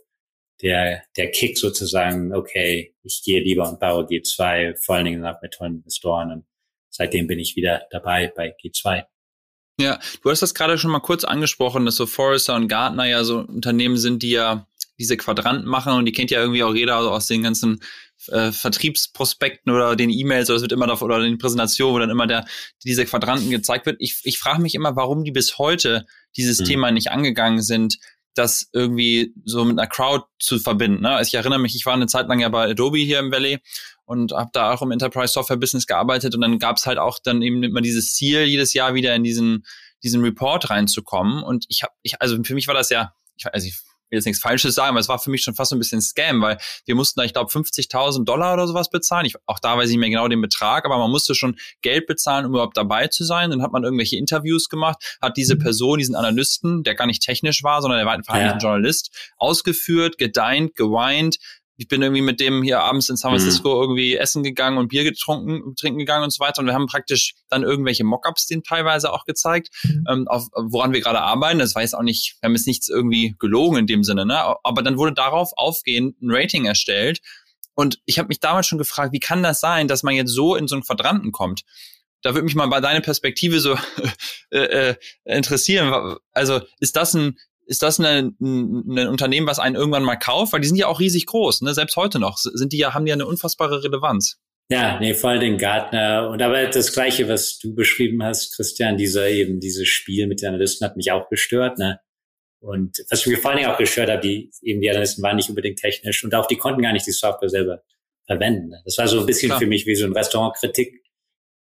der, der Kick sozusagen, okay, ich gehe lieber und baue G2, vor allen Dingen auch mit tollen Investoren. Und seitdem bin ich wieder dabei bei G2. Ja, du hast das gerade schon mal kurz angesprochen, dass so Forrester und Gartner ja so Unternehmen sind, die ja diese Quadranten machen und die kennt ja irgendwie auch jeder aus den ganzen äh, Vertriebsprospekten oder den E-Mails oder es wird immer davon oder den Präsentationen, wo dann immer der diese Quadranten gezeigt wird. Ich, ich frage mich immer, warum die bis heute dieses mhm. Thema nicht angegangen sind, das irgendwie so mit einer Crowd zu verbinden. Ne? Also ich erinnere mich, ich war eine Zeit lang ja bei Adobe hier im Valley und habe da auch im Enterprise Software Business gearbeitet und dann gab es halt auch dann eben immer dieses Ziel, jedes Jahr wieder in diesen diesen Report reinzukommen. Und ich habe, ich, also für mich war das ja, ich, also ich will jetzt nichts Falsches sagen, aber es war für mich schon fast so ein bisschen Scam, weil wir mussten da, ich glaube, 50.000 Dollar oder sowas bezahlen. Ich, auch da weiß ich nicht mehr genau den Betrag, aber man musste schon Geld bezahlen, um überhaupt dabei zu sein. Dann hat man irgendwelche Interviews gemacht, hat diese mhm. Person, diesen Analysten, der gar nicht technisch war, sondern der war einfach ja. ein Journalist, ausgeführt, gedeint, geweint, ich bin irgendwie mit dem hier abends in San mhm. Francisco mhm. irgendwie essen gegangen und Bier getrunken, trinken gegangen und so weiter. Und wir haben praktisch dann irgendwelche Mockups den teilweise auch gezeigt, mhm. ähm, auf, woran wir gerade arbeiten. Das war jetzt auch nicht, wir haben jetzt nichts irgendwie gelogen in dem Sinne, ne? Aber dann wurde darauf aufgehend ein Rating erstellt. Und ich habe mich damals schon gefragt, wie kann das sein, dass man jetzt so in so einen Quadranten kommt? Da würde mich mal bei deiner Perspektive so *laughs* äh, äh, interessieren. Also ist das ein ist das ein, ein Unternehmen, was einen irgendwann mal kauft? Weil die sind ja auch riesig groß, ne? Selbst heute noch sind die ja, haben die ja eine unfassbare Relevanz. Ja, nee, vor allem den Gartner. Und aber das Gleiche, was du beschrieben hast, Christian, dieser eben dieses Spiel mit den Analysten hat mich auch gestört, ne? Und was mich vor allen Dingen auch gestört hat, die eben die Analysten waren nicht unbedingt technisch und auch die konnten gar nicht die Software selber verwenden. Ne? Das war so ein bisschen Klar. für mich wie so ein Restaurantkritik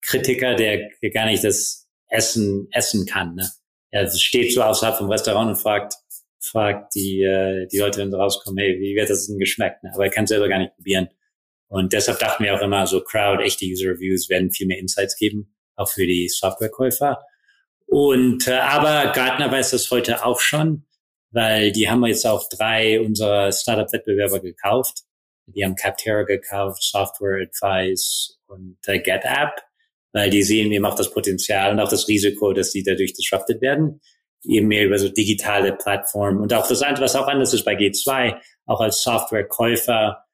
Kritiker, der, der gar nicht das Essen essen kann. Ne? Er steht so außerhalb vom Restaurant und fragt, fragt die, äh, die Leute, wenn sie rauskommen, hey, wie wird das denn geschmeckt? Aber er kann selber gar nicht probieren. Und deshalb dachten wir auch immer, so Crowd, echte User Reviews werden viel mehr Insights geben, auch für die Softwarekäufer. Und äh, aber Gartner weiß das heute auch schon, weil die haben jetzt auch drei unserer Startup-Wettbewerber gekauft. Die haben Capterra gekauft, Software Advice und äh, GetApp weil die sehen eben auch das Potenzial und auch das Risiko, dass die dadurch disrupted werden. Eben mehr über so digitale Plattformen und auch das andere, was auch anders ist bei G2, auch als Softwarekäufer.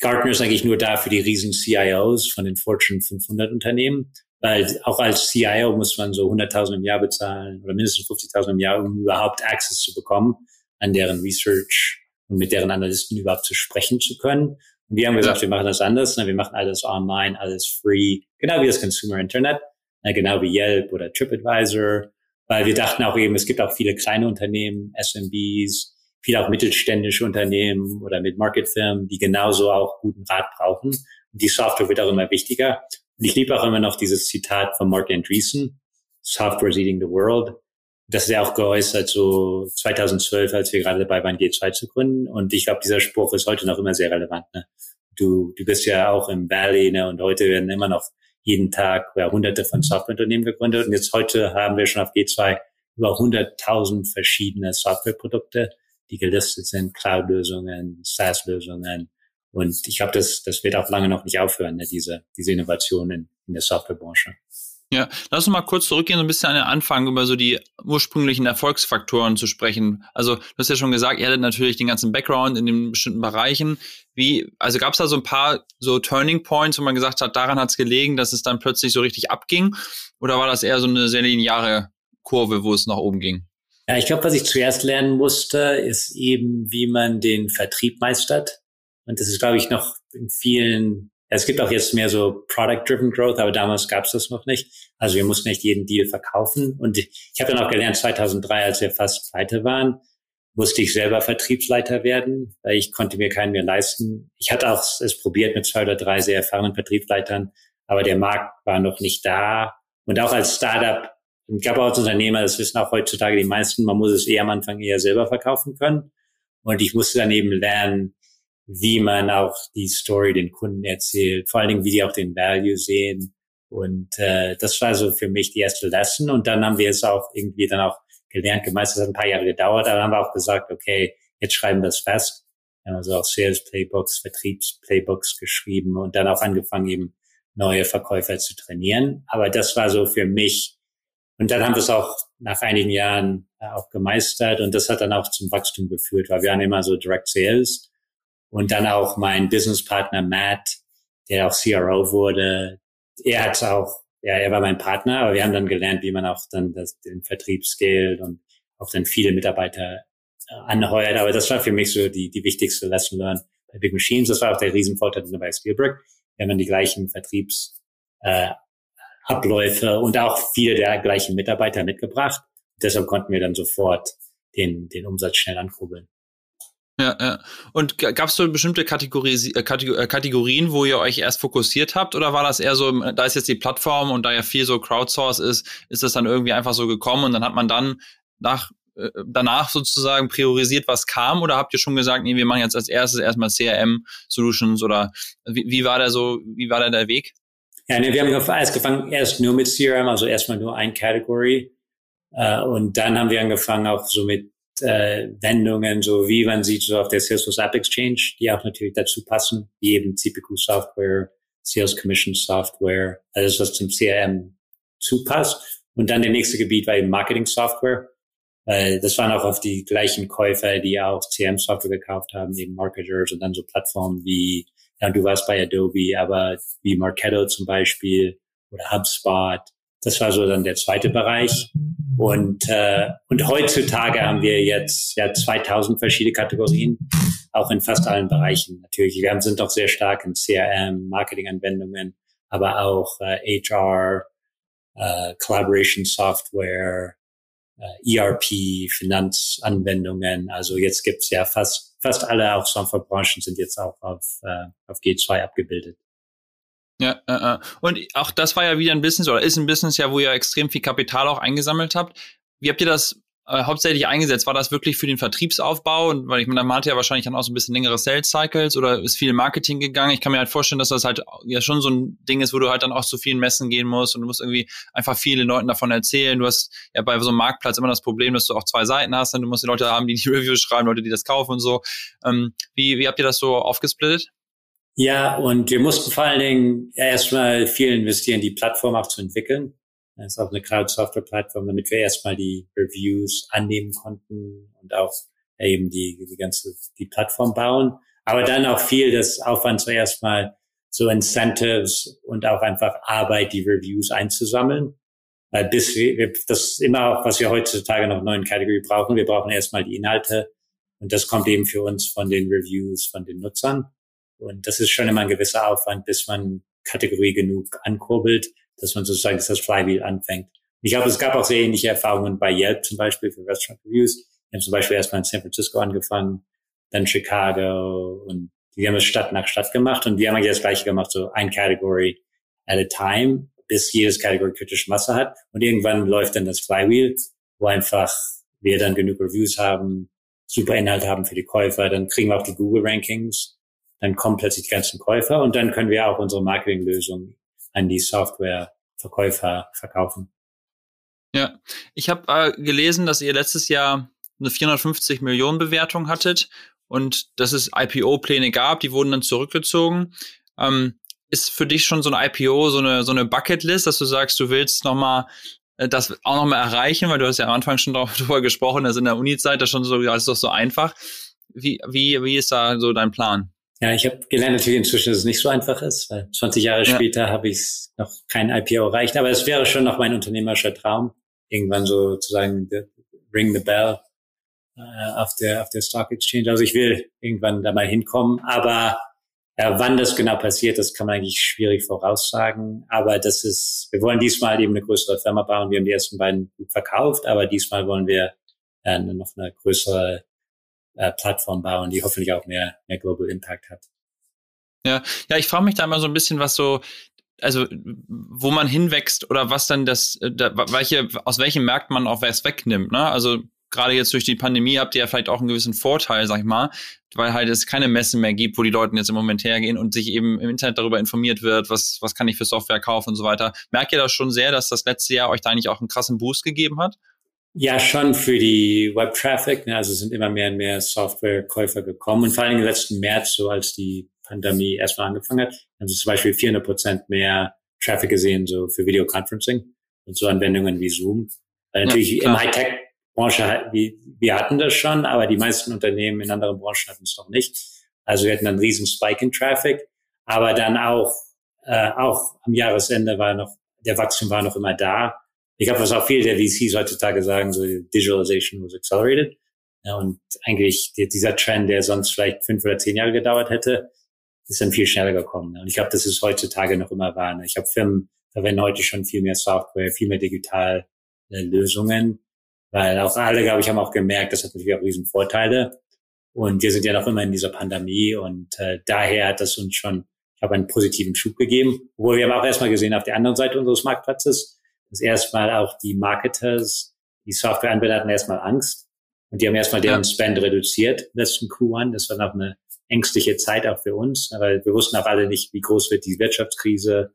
Gartner ist eigentlich nur da für die riesen CIOs von den Fortune 500 Unternehmen, weil auch als CIO muss man so 100.000 im Jahr bezahlen oder mindestens 50.000 im Jahr, um überhaupt Access zu bekommen an deren Research und mit deren Analysten überhaupt zu sprechen zu können. Wir haben gesagt, wir machen das anders. Ne? Wir machen alles online, alles free, genau wie das Consumer Internet, ne? genau wie Yelp oder TripAdvisor, weil wir dachten auch eben, es gibt auch viele kleine Unternehmen, SMBs, viele auch mittelständische Unternehmen oder mit Marketfirmen, die genauso auch guten Rat brauchen. Und die Software wird auch immer wichtiger. Und ich liebe auch immer noch dieses Zitat von Mark Andreessen, Software is eating the world das ist ja auch geäußert, so 2012, als wir gerade dabei waren, G2 zu gründen. Und ich glaube, dieser Spruch ist heute noch immer sehr relevant. Ne? Du, du bist ja auch im Valley ne? und heute werden immer noch jeden Tag ja, hunderte von Softwareunternehmen gegründet. Und jetzt heute haben wir schon auf G2 über 100.000 verschiedene Softwareprodukte, die gelistet sind, Cloud-Lösungen, SaaS-Lösungen. Und ich glaube, das, das wird auch lange noch nicht aufhören, ne? diese, diese Innovationen in der Softwarebranche. Ja, lass uns mal kurz zurückgehen, so ein bisschen an den Anfang über so die ursprünglichen Erfolgsfaktoren zu sprechen. Also, du hast ja schon gesagt, ihr hattet natürlich den ganzen Background in den bestimmten Bereichen. Wie, also gab es da so ein paar so Turning Points, wo man gesagt hat, daran hat es gelegen, dass es dann plötzlich so richtig abging? Oder war das eher so eine sehr lineare Kurve, wo es nach oben ging? Ja, ich glaube, was ich zuerst lernen musste, ist eben, wie man den Vertrieb meistert. Und das ist, glaube ich, noch in vielen es gibt auch jetzt mehr so Product-Driven Growth, aber damals gab es das noch nicht. Also wir mussten nicht jeden Deal verkaufen. Und ich, ich habe dann auch gelernt, 2003, als wir fast pleite waren, musste ich selber Vertriebsleiter werden, weil ich konnte mir keinen mehr leisten. Ich hatte auch es probiert mit zwei oder drei sehr erfahrenen Vertriebsleitern, aber der Markt war noch nicht da. Und auch als Startup, ich glaube auch als Unternehmer, das wissen auch heutzutage die meisten, man muss es eher am Anfang eher selber verkaufen können. Und ich musste dann eben lernen, wie man auch die Story den Kunden erzählt, vor allen Dingen, wie die auch den Value sehen. Und äh, das war so für mich die erste Lesson. Und dann haben wir es auch irgendwie dann auch gelernt, gemeistert, hat ein paar Jahre gedauert, aber dann haben wir auch gesagt, okay, jetzt schreiben wir das fest. Wir haben also auch Sales Playbooks, Vertriebs Playbooks geschrieben und dann auch angefangen, eben neue Verkäufer zu trainieren. Aber das war so für mich. Und dann haben wir es auch nach einigen Jahren auch gemeistert und das hat dann auch zum Wachstum geführt, weil wir haben immer so Direct Sales und dann auch mein Businesspartner Matt, der auch CRO wurde. Er hat auch, ja, er war mein Partner, aber wir haben dann gelernt, wie man auch dann das, den Vertrieb scaled und auch dann viele Mitarbeiter anheuert. Aber das war für mich so die, die wichtigste Lesson learned bei Big Machines. Das war auch der Riesenvorteil bei Spielberg. Wir haben die gleichen Vertriebs, äh, Abläufe und auch viele der gleichen Mitarbeiter mitgebracht. Deshalb konnten wir dann sofort den, den Umsatz schnell ankurbeln. Ja, ja. Und gab es so bestimmte Kategorie, äh, äh, Kategorien, wo ihr euch erst fokussiert habt? Oder war das eher so, da ist jetzt die Plattform und da ja viel so Crowdsource ist, ist das dann irgendwie einfach so gekommen und dann hat man dann nach, äh, danach sozusagen priorisiert, was kam? Oder habt ihr schon gesagt, nee, wir machen jetzt als erstes erstmal CRM-Solutions oder wie, wie war der so, wie war da der Weg? Ja, nee, wir haben erst gefangen erst nur mit CRM, also erstmal nur ein Category. Und dann haben wir angefangen auch so mit äh, Wendungen, so wie man sieht, so auf der Salesforce App Exchange, die auch natürlich dazu passen, wie eben CPQ Software, Sales Commission Software, alles was zum CRM zupasst. Und dann der nächste Gebiet war eben Marketing Software. Äh, das waren auch auf die gleichen Käufer, die auch CRM Software gekauft haben, eben Marketers und dann so Plattformen wie, ja, du warst bei Adobe, aber wie Marketo zum Beispiel oder HubSpot. Das war so dann der zweite Bereich. Und, äh, und heutzutage haben wir jetzt ja 2000 verschiedene Kategorien, auch in fast allen Bereichen natürlich. Wir sind doch sehr stark in CRM, Marketinganwendungen, aber auch äh, HR, äh, Collaboration Software, äh, ERP, Finanzanwendungen. Also jetzt gibt's ja fast, fast alle auch Softwarebranchen sind jetzt auch auf, äh, auf G2 abgebildet. Ja, äh, und auch das war ja wieder ein Business oder ist ein Business ja, wo ihr extrem viel Kapital auch eingesammelt habt. Wie habt ihr das äh, hauptsächlich eingesetzt? War das wirklich für den Vertriebsaufbau? Und weil ich meine, man hatte ja wahrscheinlich dann auch so ein bisschen längere Sales Cycles oder ist viel Marketing gegangen. Ich kann mir halt vorstellen, dass das halt ja schon so ein Ding ist, wo du halt dann auch zu vielen Messen gehen musst und du musst irgendwie einfach vielen Leuten davon erzählen. Du hast ja bei so einem Marktplatz immer das Problem, dass du auch zwei Seiten hast, und du musst die Leute haben, die die Reviews schreiben, Leute, die das kaufen und so. Ähm, wie, wie habt ihr das so aufgesplittet? Ja, und wir mussten vor allen Dingen erstmal viel investieren, die Plattform auch zu entwickeln. Das ist auch eine Cloud-Software-Plattform, damit wir erstmal die Reviews annehmen konnten und auch eben die, die ganze, die Plattform bauen. Aber dann auch viel des Aufwands war erstmal so Incentives und auch einfach Arbeit, die Reviews einzusammeln. Weil bis wir, das ist immer auch, was wir heutzutage noch neuen Kategorie brauchen. Wir brauchen erstmal die Inhalte. Und das kommt eben für uns von den Reviews von den Nutzern. Und das ist schon immer ein gewisser Aufwand, bis man Kategorie genug ankurbelt, dass man sozusagen das Flywheel anfängt. Ich glaube, es gab auch sehr ähnliche Erfahrungen bei Yelp zum Beispiel für Restaurant Reviews. Wir haben zum Beispiel erstmal in San Francisco angefangen, dann Chicago und die haben es Stadt nach Stadt gemacht und wir haben eigentlich das gleiche gemacht, so ein Category at a time, bis jedes Category kritische Masse hat. Und irgendwann läuft dann das Flywheel, wo einfach wir dann genug Reviews haben, super Inhalt haben für die Käufer, dann kriegen wir auch die Google Rankings dann kommen plötzlich die ganzen Käufer und dann können wir auch unsere Marketinglösung an die Softwareverkäufer verkaufen. Ja, ich habe äh, gelesen, dass ihr letztes Jahr eine 450 Millionen Bewertung hattet und dass es IPO-Pläne gab, die wurden dann zurückgezogen. Ähm, ist für dich schon so ein IPO so eine so eine Bucketlist, dass du sagst, du willst noch mal äh, das auch noch mal erreichen, weil du hast ja am Anfang schon darüber *laughs* gesprochen, dass in der Uni-Zeit das schon so, das ist doch so einfach. Wie, wie, wie ist da so dein Plan? Ja, ich habe gelernt natürlich inzwischen, dass es nicht so einfach ist, weil 20 Jahre ja. später habe ich noch kein IPO erreicht. Aber es wäre schon noch mein unternehmerischer Traum, irgendwann so zu sagen, ring the bell äh, auf der auf der Stock Exchange. Also ich will irgendwann da mal hinkommen, aber ja, wann das genau passiert, das kann man eigentlich schwierig voraussagen. Aber das ist, wir wollen diesmal eben eine größere Firma bauen. Wir haben die ersten beiden gut verkauft, aber diesmal wollen wir äh, noch eine größere äh, Plattform bauen, die hoffentlich auch mehr, mehr Global Impact hat. Ja, ja, ich frage mich da immer so ein bisschen, was so, also wo man hinwächst oder was dann das, äh, da, welche, aus welchem Markt man auch was wegnimmt, ne? Also gerade jetzt durch die Pandemie habt ihr ja vielleicht auch einen gewissen Vorteil, sag ich mal, weil halt es keine Messen mehr gibt, wo die Leute jetzt im Moment hergehen und sich eben im Internet darüber informiert wird, was, was kann ich für Software kaufen und so weiter. Merkt ihr das schon sehr, dass das letzte Jahr euch da eigentlich auch einen krassen Boost gegeben hat? Ja, schon für die Web-Traffic. Ne? Also sind immer mehr und mehr Softwarekäufer gekommen. Und vor allem im letzten März, so als die Pandemie erstmal angefangen hat, haben sie zum Beispiel 400 Prozent mehr Traffic gesehen, so für Videoconferencing und so Anwendungen wie Zoom. Weil natürlich ja, im Hightech-Branche, wir, wir hatten das schon, aber die meisten Unternehmen in anderen Branchen hatten es noch nicht. Also wir hatten einen riesen Spike in Traffic, aber dann auch, äh, auch am Jahresende war noch, der Wachstum war noch immer da ich glaube, was auch viele der VCs heutzutage sagen, so Digitalization was accelerated. Ja, und eigentlich dieser Trend, der sonst vielleicht fünf oder zehn Jahre gedauert hätte, ist dann viel schneller gekommen. Und ich glaube, das ist heutzutage noch immer wahr. Ich habe Firmen verwenden heute schon viel mehr Software, viel mehr digital äh, Lösungen, weil auch alle, glaube ich, haben auch gemerkt, das hat natürlich auch riesen Vorteile. Und wir sind ja noch immer in dieser Pandemie und äh, daher hat das uns schon, ich habe einen positiven Schub gegeben. Obwohl wir haben auch erstmal gesehen auf der anderen Seite unseres Marktplatzes, dass erstmal auch die Marketers, die Softwareanbieter hatten erstmal Angst und die haben erstmal deren ja. Spend reduziert letzten Q1. Das war noch eine ängstliche Zeit auch für uns, weil wir wussten auch alle nicht, wie groß wird die Wirtschaftskrise.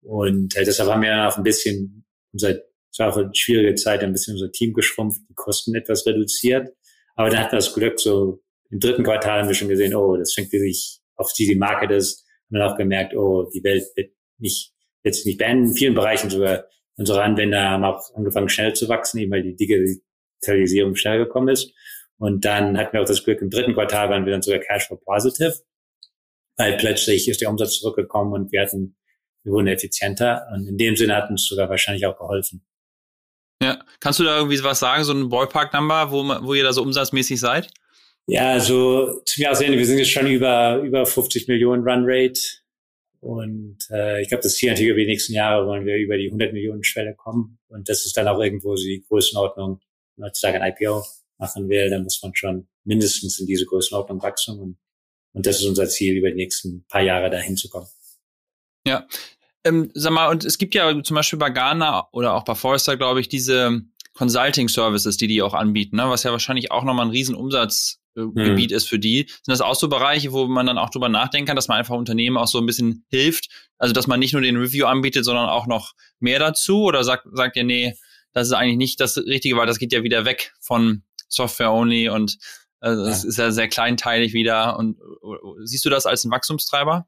Und äh, deshalb haben wir auch ein bisschen unser, es war auch eine schwierige Zeit, ein bisschen unser Team geschrumpft, die Kosten etwas reduziert. Aber dann hatten wir das Glück, so im dritten Quartal haben wir schon gesehen, oh, das fängt wirklich auf die, die Market ist, haben dann auch gemerkt, oh, die Welt wird nicht, wird sich nicht beenden. In vielen Bereichen sogar unsere Anwender haben auch angefangen schnell zu wachsen, eben weil die Digitalisierung schnell gekommen ist. Und dann hatten wir auch das Glück, im dritten Quartal waren wir dann sogar Cashflow positive, weil plötzlich ist der Umsatz zurückgekommen und wir hatten, wir wurden effizienter. Und in dem Sinne hat uns sogar wahrscheinlich auch geholfen. Ja, kannst du da irgendwie was sagen, so ein Ballpark-Number, wo, wo ihr da so umsatzmäßig seid? Ja, also zum Jahresende, wir sind jetzt schon über, über 50 Millionen Run Rate. Und äh, ich glaube, das Ziel natürlich über die nächsten Jahre wollen wir über die 100 Millionen Schwelle kommen. Und das ist dann auch irgendwo die Größenordnung, heutzutage ein IPO machen will, dann muss man schon mindestens in diese Größenordnung wachsen. Und, und das ist unser Ziel, über die nächsten paar Jahre dahin zu kommen. Ja. Ähm, sag mal, und es gibt ja zum Beispiel bei Ghana oder auch bei Forrester, glaube ich, diese Consulting Services, die die auch anbieten, ne? was ja wahrscheinlich auch nochmal ein riesen Umsatzgebiet hm. ist für die. Sind das auch so Bereiche, wo man dann auch drüber nachdenken kann, dass man einfach Unternehmen auch so ein bisschen hilft? Also, dass man nicht nur den Review anbietet, sondern auch noch mehr dazu? Oder sagt, sagt ihr, nee, das ist eigentlich nicht das Richtige, weil das geht ja wieder weg von Software only und also es ja. ist ja sehr kleinteilig wieder. Und siehst du das als ein Wachstumstreiber?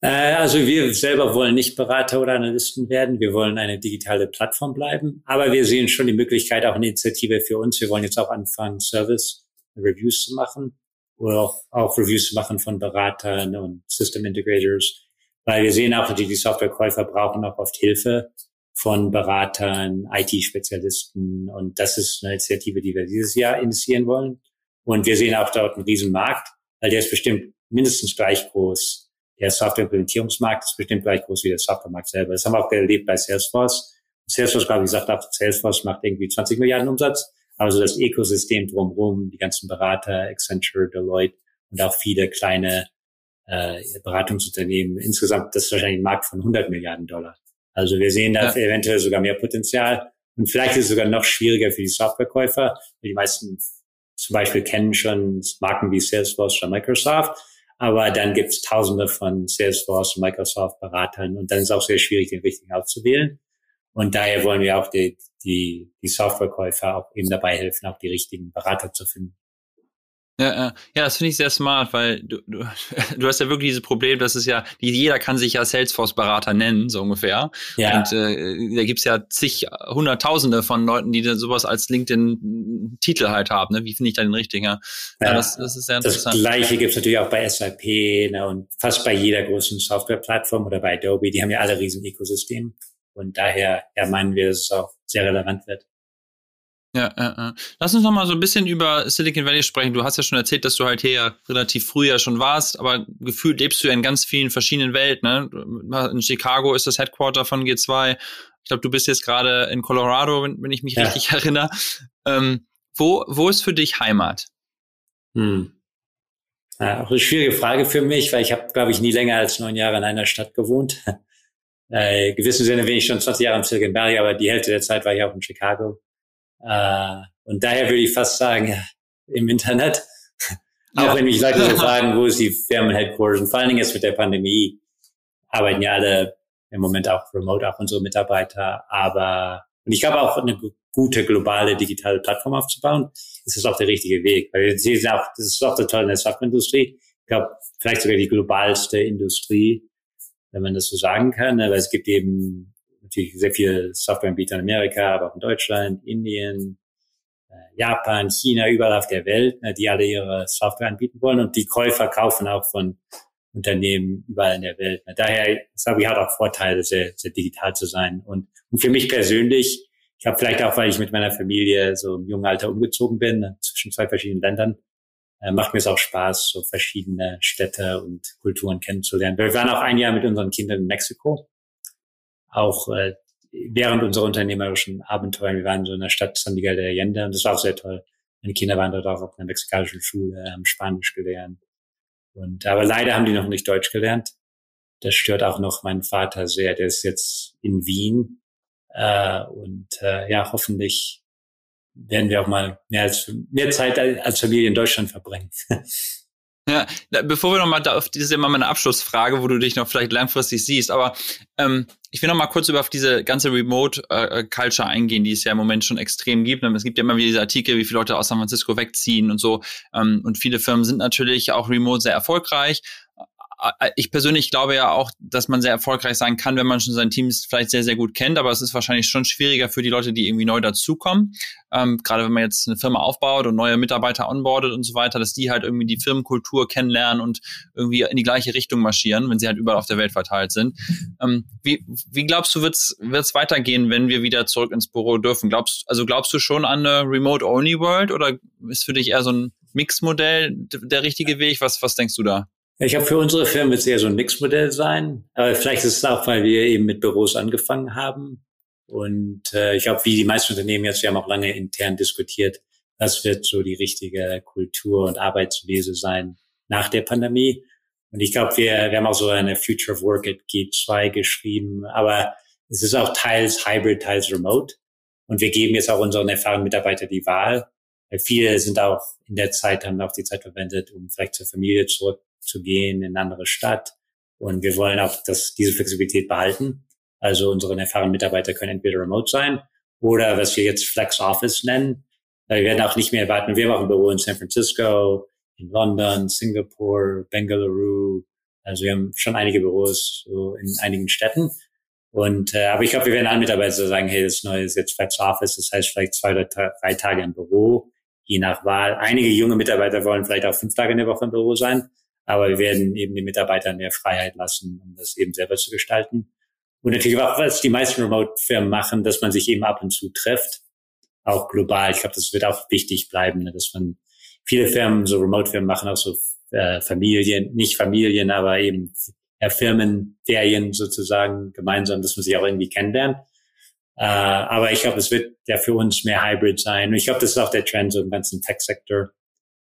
Äh, also wir selber wollen nicht Berater oder Analysten werden. Wir wollen eine digitale Plattform bleiben. Aber wir sehen schon die Möglichkeit, auch eine Initiative für uns. Wir wollen jetzt auch anfangen, Service Reviews zu machen oder auch, auch Reviews zu machen von Beratern und System Integrators. Weil wir sehen auch, die Softwarekäufer brauchen auch oft Hilfe von Beratern, IT-Spezialisten. Und das ist eine Initiative, die wir dieses Jahr initiieren wollen. Und wir sehen auch dort einen riesen Markt, weil der ist bestimmt mindestens gleich groß. Der Software-Implementierungsmarkt ist bestimmt gleich groß wie der Softwaremarkt selber. Das haben wir auch erlebt bei Salesforce. Salesforce, glaube ich, sagt auch, Salesforce macht irgendwie 20 Milliarden Umsatz. Aber so das Ökosystem drumherum, die ganzen Berater, Accenture, Deloitte und auch viele kleine äh, Beratungsunternehmen. Insgesamt, das ist wahrscheinlich ein Markt von 100 Milliarden Dollar. Also wir sehen da ja. eventuell sogar mehr Potenzial. Und vielleicht ist es sogar noch schwieriger für die Softwarekäufer. Die meisten zum Beispiel kennen schon Marken wie Salesforce oder Microsoft. Aber dann gibt es tausende von Salesforce und Microsoft Beratern und dann ist es auch sehr schwierig, den richtigen auszuwählen. Und daher wollen wir auch die, die, die Softwarekäufer auch eben dabei helfen, auch die richtigen Berater zu finden. Ja, ja, das finde ich sehr smart, weil du, du, *laughs* du hast ja wirklich dieses Problem, dass es ja, jeder kann sich ja Salesforce-Berater nennen, so ungefähr. Ja. Und äh, da gibt's ja zig, hunderttausende von Leuten, die sowas als LinkedIn-Titel halt haben. Ne? Wie finde ich da den richtigen? Ja, ja das, das ist sehr interessant. Das Gleiche gibt's natürlich auch bei SAP ne, und fast bei jeder großen Software-Plattform oder bei Adobe. Die haben ja alle riesen Ökosystem. Und daher ja, meinen wir, dass es auch sehr relevant wird. Ja, ja, ja. Lass uns noch mal so ein bisschen über Silicon Valley sprechen. Du hast ja schon erzählt, dass du halt hier relativ früh ja schon warst, aber gefühlt lebst du ja in ganz vielen verschiedenen Welten. Ne? In Chicago ist das Headquarter von G2. Ich glaube, du bist jetzt gerade in Colorado, wenn, wenn ich mich ja. richtig *laughs* erinnere. Ähm, wo, wo ist für dich Heimat? Hm. Ja, auch eine schwierige Frage für mich, weil ich habe, glaube ich, nie länger als neun Jahre in einer Stadt gewohnt. Äh, in gewissem Sinne bin ich schon 20 Jahre im Silicon Valley, aber die Hälfte der Zeit war ich auch in Chicago. Äh, und daher würde ich fast sagen, *laughs* im Internet. Auch ja. wenn mich Leute so fragen, wo ist die Firmen-Headquarters? Und vor allen Dingen jetzt mit der Pandemie arbeiten ja alle im Moment auch remote, auch unsere Mitarbeiter. Aber, und ich glaube auch eine gute globale digitale Plattform aufzubauen, ist das auch der richtige Weg. Weil Sie sehen auch, das ist auch der tolle in der Softwareindustrie. Ich glaube, vielleicht sogar die globalste Industrie, wenn man das so sagen kann. Aber es gibt eben natürlich sehr viele Softwareanbieter in Amerika, aber auch in Deutschland, Indien, äh, Japan, China, überall auf der Welt, ne, die alle ihre Software anbieten wollen. Und die Käufer kaufen auch von Unternehmen überall in der Welt. Ne. Daher, Sabi hat auch Vorteile, sehr, sehr digital zu sein. Und, und für mich persönlich, ich habe vielleicht auch, weil ich mit meiner Familie so im jungen Alter umgezogen bin, zwischen zwei verschiedenen Ländern, macht mir es auch Spaß, so verschiedene Städte und Kulturen kennenzulernen. Wir waren auch ein Jahr mit unseren Kindern in Mexiko, auch äh, während unserer unternehmerischen Abenteuer. Wir waren so in der Stadt San Miguel de Allende und das war auch sehr toll. Meine Kinder waren dort auch auf einer mexikanischen Schule, haben Spanisch gelernt. Und aber leider haben die noch nicht Deutsch gelernt. Das stört auch noch meinen Vater sehr. Der ist jetzt in Wien äh, und äh, ja, hoffentlich werden wir auch mal mehr, als, mehr Zeit als Familie in Deutschland verbringen. *laughs* Ja, bevor wir nochmal auf diese ist immer meine Abschlussfrage, wo du dich noch vielleicht langfristig siehst, aber ähm, ich will noch mal kurz über auf diese ganze Remote äh, Culture eingehen, die es ja im Moment schon extrem gibt. Es gibt ja immer wieder diese Artikel, wie viele Leute aus San Francisco wegziehen und so. Ähm, und viele Firmen sind natürlich auch remote sehr erfolgreich. Äh, ich persönlich glaube ja auch, dass man sehr erfolgreich sein kann, wenn man schon sein Team vielleicht sehr, sehr gut kennt, aber es ist wahrscheinlich schon schwieriger für die Leute, die irgendwie neu dazukommen. Ähm, gerade wenn man jetzt eine Firma aufbaut und neue Mitarbeiter onboardet und so weiter, dass die halt irgendwie die Firmenkultur kennenlernen und irgendwie in die gleiche Richtung marschieren, wenn sie halt überall auf der Welt verteilt sind. Ähm, wie, wie glaubst du, wird's wird's weitergehen, wenn wir wieder zurück ins Büro dürfen? Glaubst, also glaubst du schon an eine Remote-Only-World oder ist für dich eher so ein Mix-Modell der richtige Weg? Was, was denkst du da? Ich habe für unsere Firmen wird es eher so ein Mixmodell sein. Aber vielleicht ist es auch, weil wir eben mit Büros angefangen haben. Und äh, ich glaube, wie die meisten Unternehmen jetzt, wir haben auch lange intern diskutiert, was wird so die richtige Kultur und Arbeitswese sein nach der Pandemie. Und ich glaube, wir, wir haben auch so eine Future of Work at G2 geschrieben, aber es ist auch teils hybrid, teils remote. Und wir geben jetzt auch unseren erfahrenen Mitarbeitern die Wahl. Weil viele sind auch in der Zeit, haben auch die Zeit verwendet, um vielleicht zur Familie zurück zu gehen in eine andere Stadt. Und wir wollen auch dass diese Flexibilität behalten. Also unsere erfahrenen Mitarbeiter können entweder remote sein oder was wir jetzt Flex Office nennen. Wir werden auch nicht mehr erwarten. Wir haben auch ein Büro in San Francisco, in London, Singapur, Bengaluru. Also wir haben schon einige Büros so in einigen Städten. Und äh, aber ich glaube, wir werden alle Mitarbeiter sagen, hey, das neue ist jetzt Flex Office, das heißt vielleicht zwei oder drei Tage im Büro, je nach Wahl. Einige junge Mitarbeiter wollen vielleicht auch fünf Tage in der Woche im Büro sein. Aber wir werden eben den Mitarbeitern mehr Freiheit lassen, um das eben selber zu gestalten. Und natürlich auch, was die meisten Remote-Firmen machen, dass man sich eben ab und zu trifft, auch global. Ich glaube, das wird auch wichtig bleiben, ne, dass man viele Firmen, so Remote-Firmen machen auch so äh, Familien, nicht Familien, aber eben ja, Firmenferien sozusagen gemeinsam, dass man sich auch irgendwie kennenlernt. Äh, aber ich glaube, es wird ja für uns mehr Hybrid sein. Und ich glaube, das ist auch der Trend so im ganzen Tech-Sektor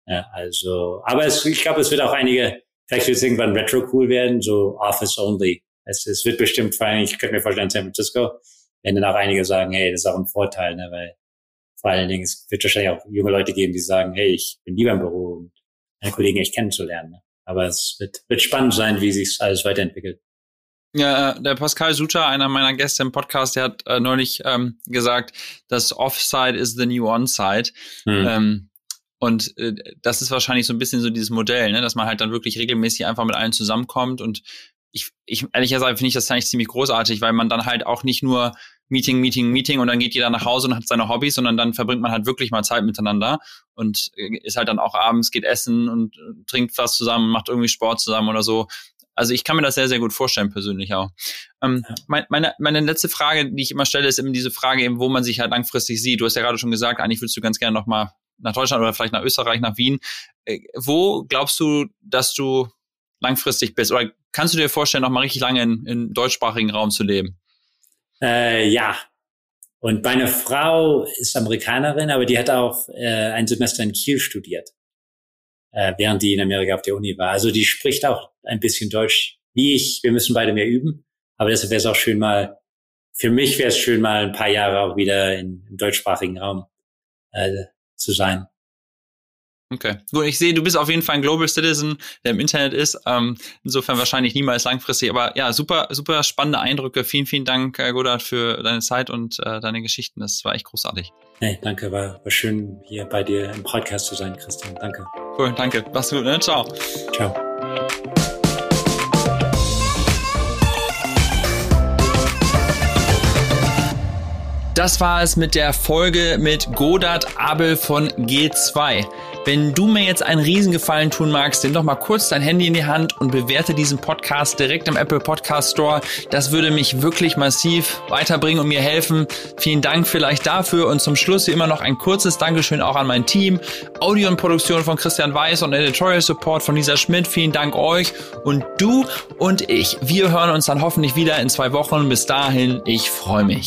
ja, also, aber es, ich glaube, es wird auch einige, vielleicht wird es irgendwann retro cool werden, so Office only. Es, es wird bestimmt vor allem, ich könnte mir vorstellen, San Francisco, wenn dann auch einige sagen, hey, das ist auch ein Vorteil, ne, weil vor allen Dingen, es wird wahrscheinlich auch junge Leute geben, die sagen, hey, ich bin lieber im Büro, um meine Kollegen echt kennenzulernen. Ne? Aber es wird, wird spannend sein, wie sich alles weiterentwickelt. Ja, äh, der Pascal Suter, einer meiner Gäste im Podcast, der hat äh, neulich ähm, gesagt, dass Offside is the new Onside. Hm. Ähm, und äh, das ist wahrscheinlich so ein bisschen so dieses Modell, ne, dass man halt dann wirklich regelmäßig einfach mit allen zusammenkommt. Und ich, ich ehrlich gesagt finde ich das eigentlich ziemlich großartig, weil man dann halt auch nicht nur Meeting, Meeting, Meeting und dann geht jeder nach Hause und hat seine Hobbys, sondern dann verbringt man halt wirklich mal Zeit miteinander und äh, ist halt dann auch abends, geht essen und äh, trinkt was zusammen, macht irgendwie Sport zusammen oder so. Also ich kann mir das sehr, sehr gut vorstellen, persönlich auch. Ähm, mein, meine, meine letzte Frage, die ich immer stelle, ist eben diese Frage, eben, wo man sich halt langfristig sieht. Du hast ja gerade schon gesagt, eigentlich würdest du ganz gerne nochmal nach Deutschland oder vielleicht nach Österreich, nach Wien. Äh, wo glaubst du, dass du langfristig bist? Oder kannst du dir vorstellen, noch mal richtig lange in, in deutschsprachigen Raum zu leben? Äh, ja. Und meine Frau ist Amerikanerin, aber die hat auch äh, ein Semester in Kiel studiert, äh, während die in Amerika auf der Uni war. Also die spricht auch ein bisschen Deutsch wie ich. Wir müssen beide mehr üben. Aber deshalb wäre es auch schön mal, für mich wäre es schön mal ein paar Jahre auch wieder in, im deutschsprachigen Raum äh, zu sein. Okay, gut. Ich sehe, du bist auf jeden Fall ein Global Citizen, der im Internet ist. Ähm, insofern wahrscheinlich niemals langfristig. Aber ja, super, super spannende Eindrücke. Vielen, vielen Dank, äh, Godard, für deine Zeit und äh, deine Geschichten. Das war echt großartig. Hey, danke. War, war schön, hier bei dir im Podcast zu sein, Christian. Danke. Cool, danke. Mach's gut, ne? Ciao. Ciao. Das war es mit der Folge mit Godard Abel von G2. Wenn du mir jetzt einen Riesengefallen tun magst, nimm doch mal kurz dein Handy in die Hand und bewerte diesen Podcast direkt im Apple Podcast Store. Das würde mich wirklich massiv weiterbringen und mir helfen. Vielen Dank vielleicht dafür und zum Schluss wie immer noch ein kurzes Dankeschön auch an mein Team. Audio und Produktion von Christian Weiß und Editorial Support von Lisa Schmidt. Vielen Dank euch und du und ich. Wir hören uns dann hoffentlich wieder in zwei Wochen. Bis dahin, ich freue mich.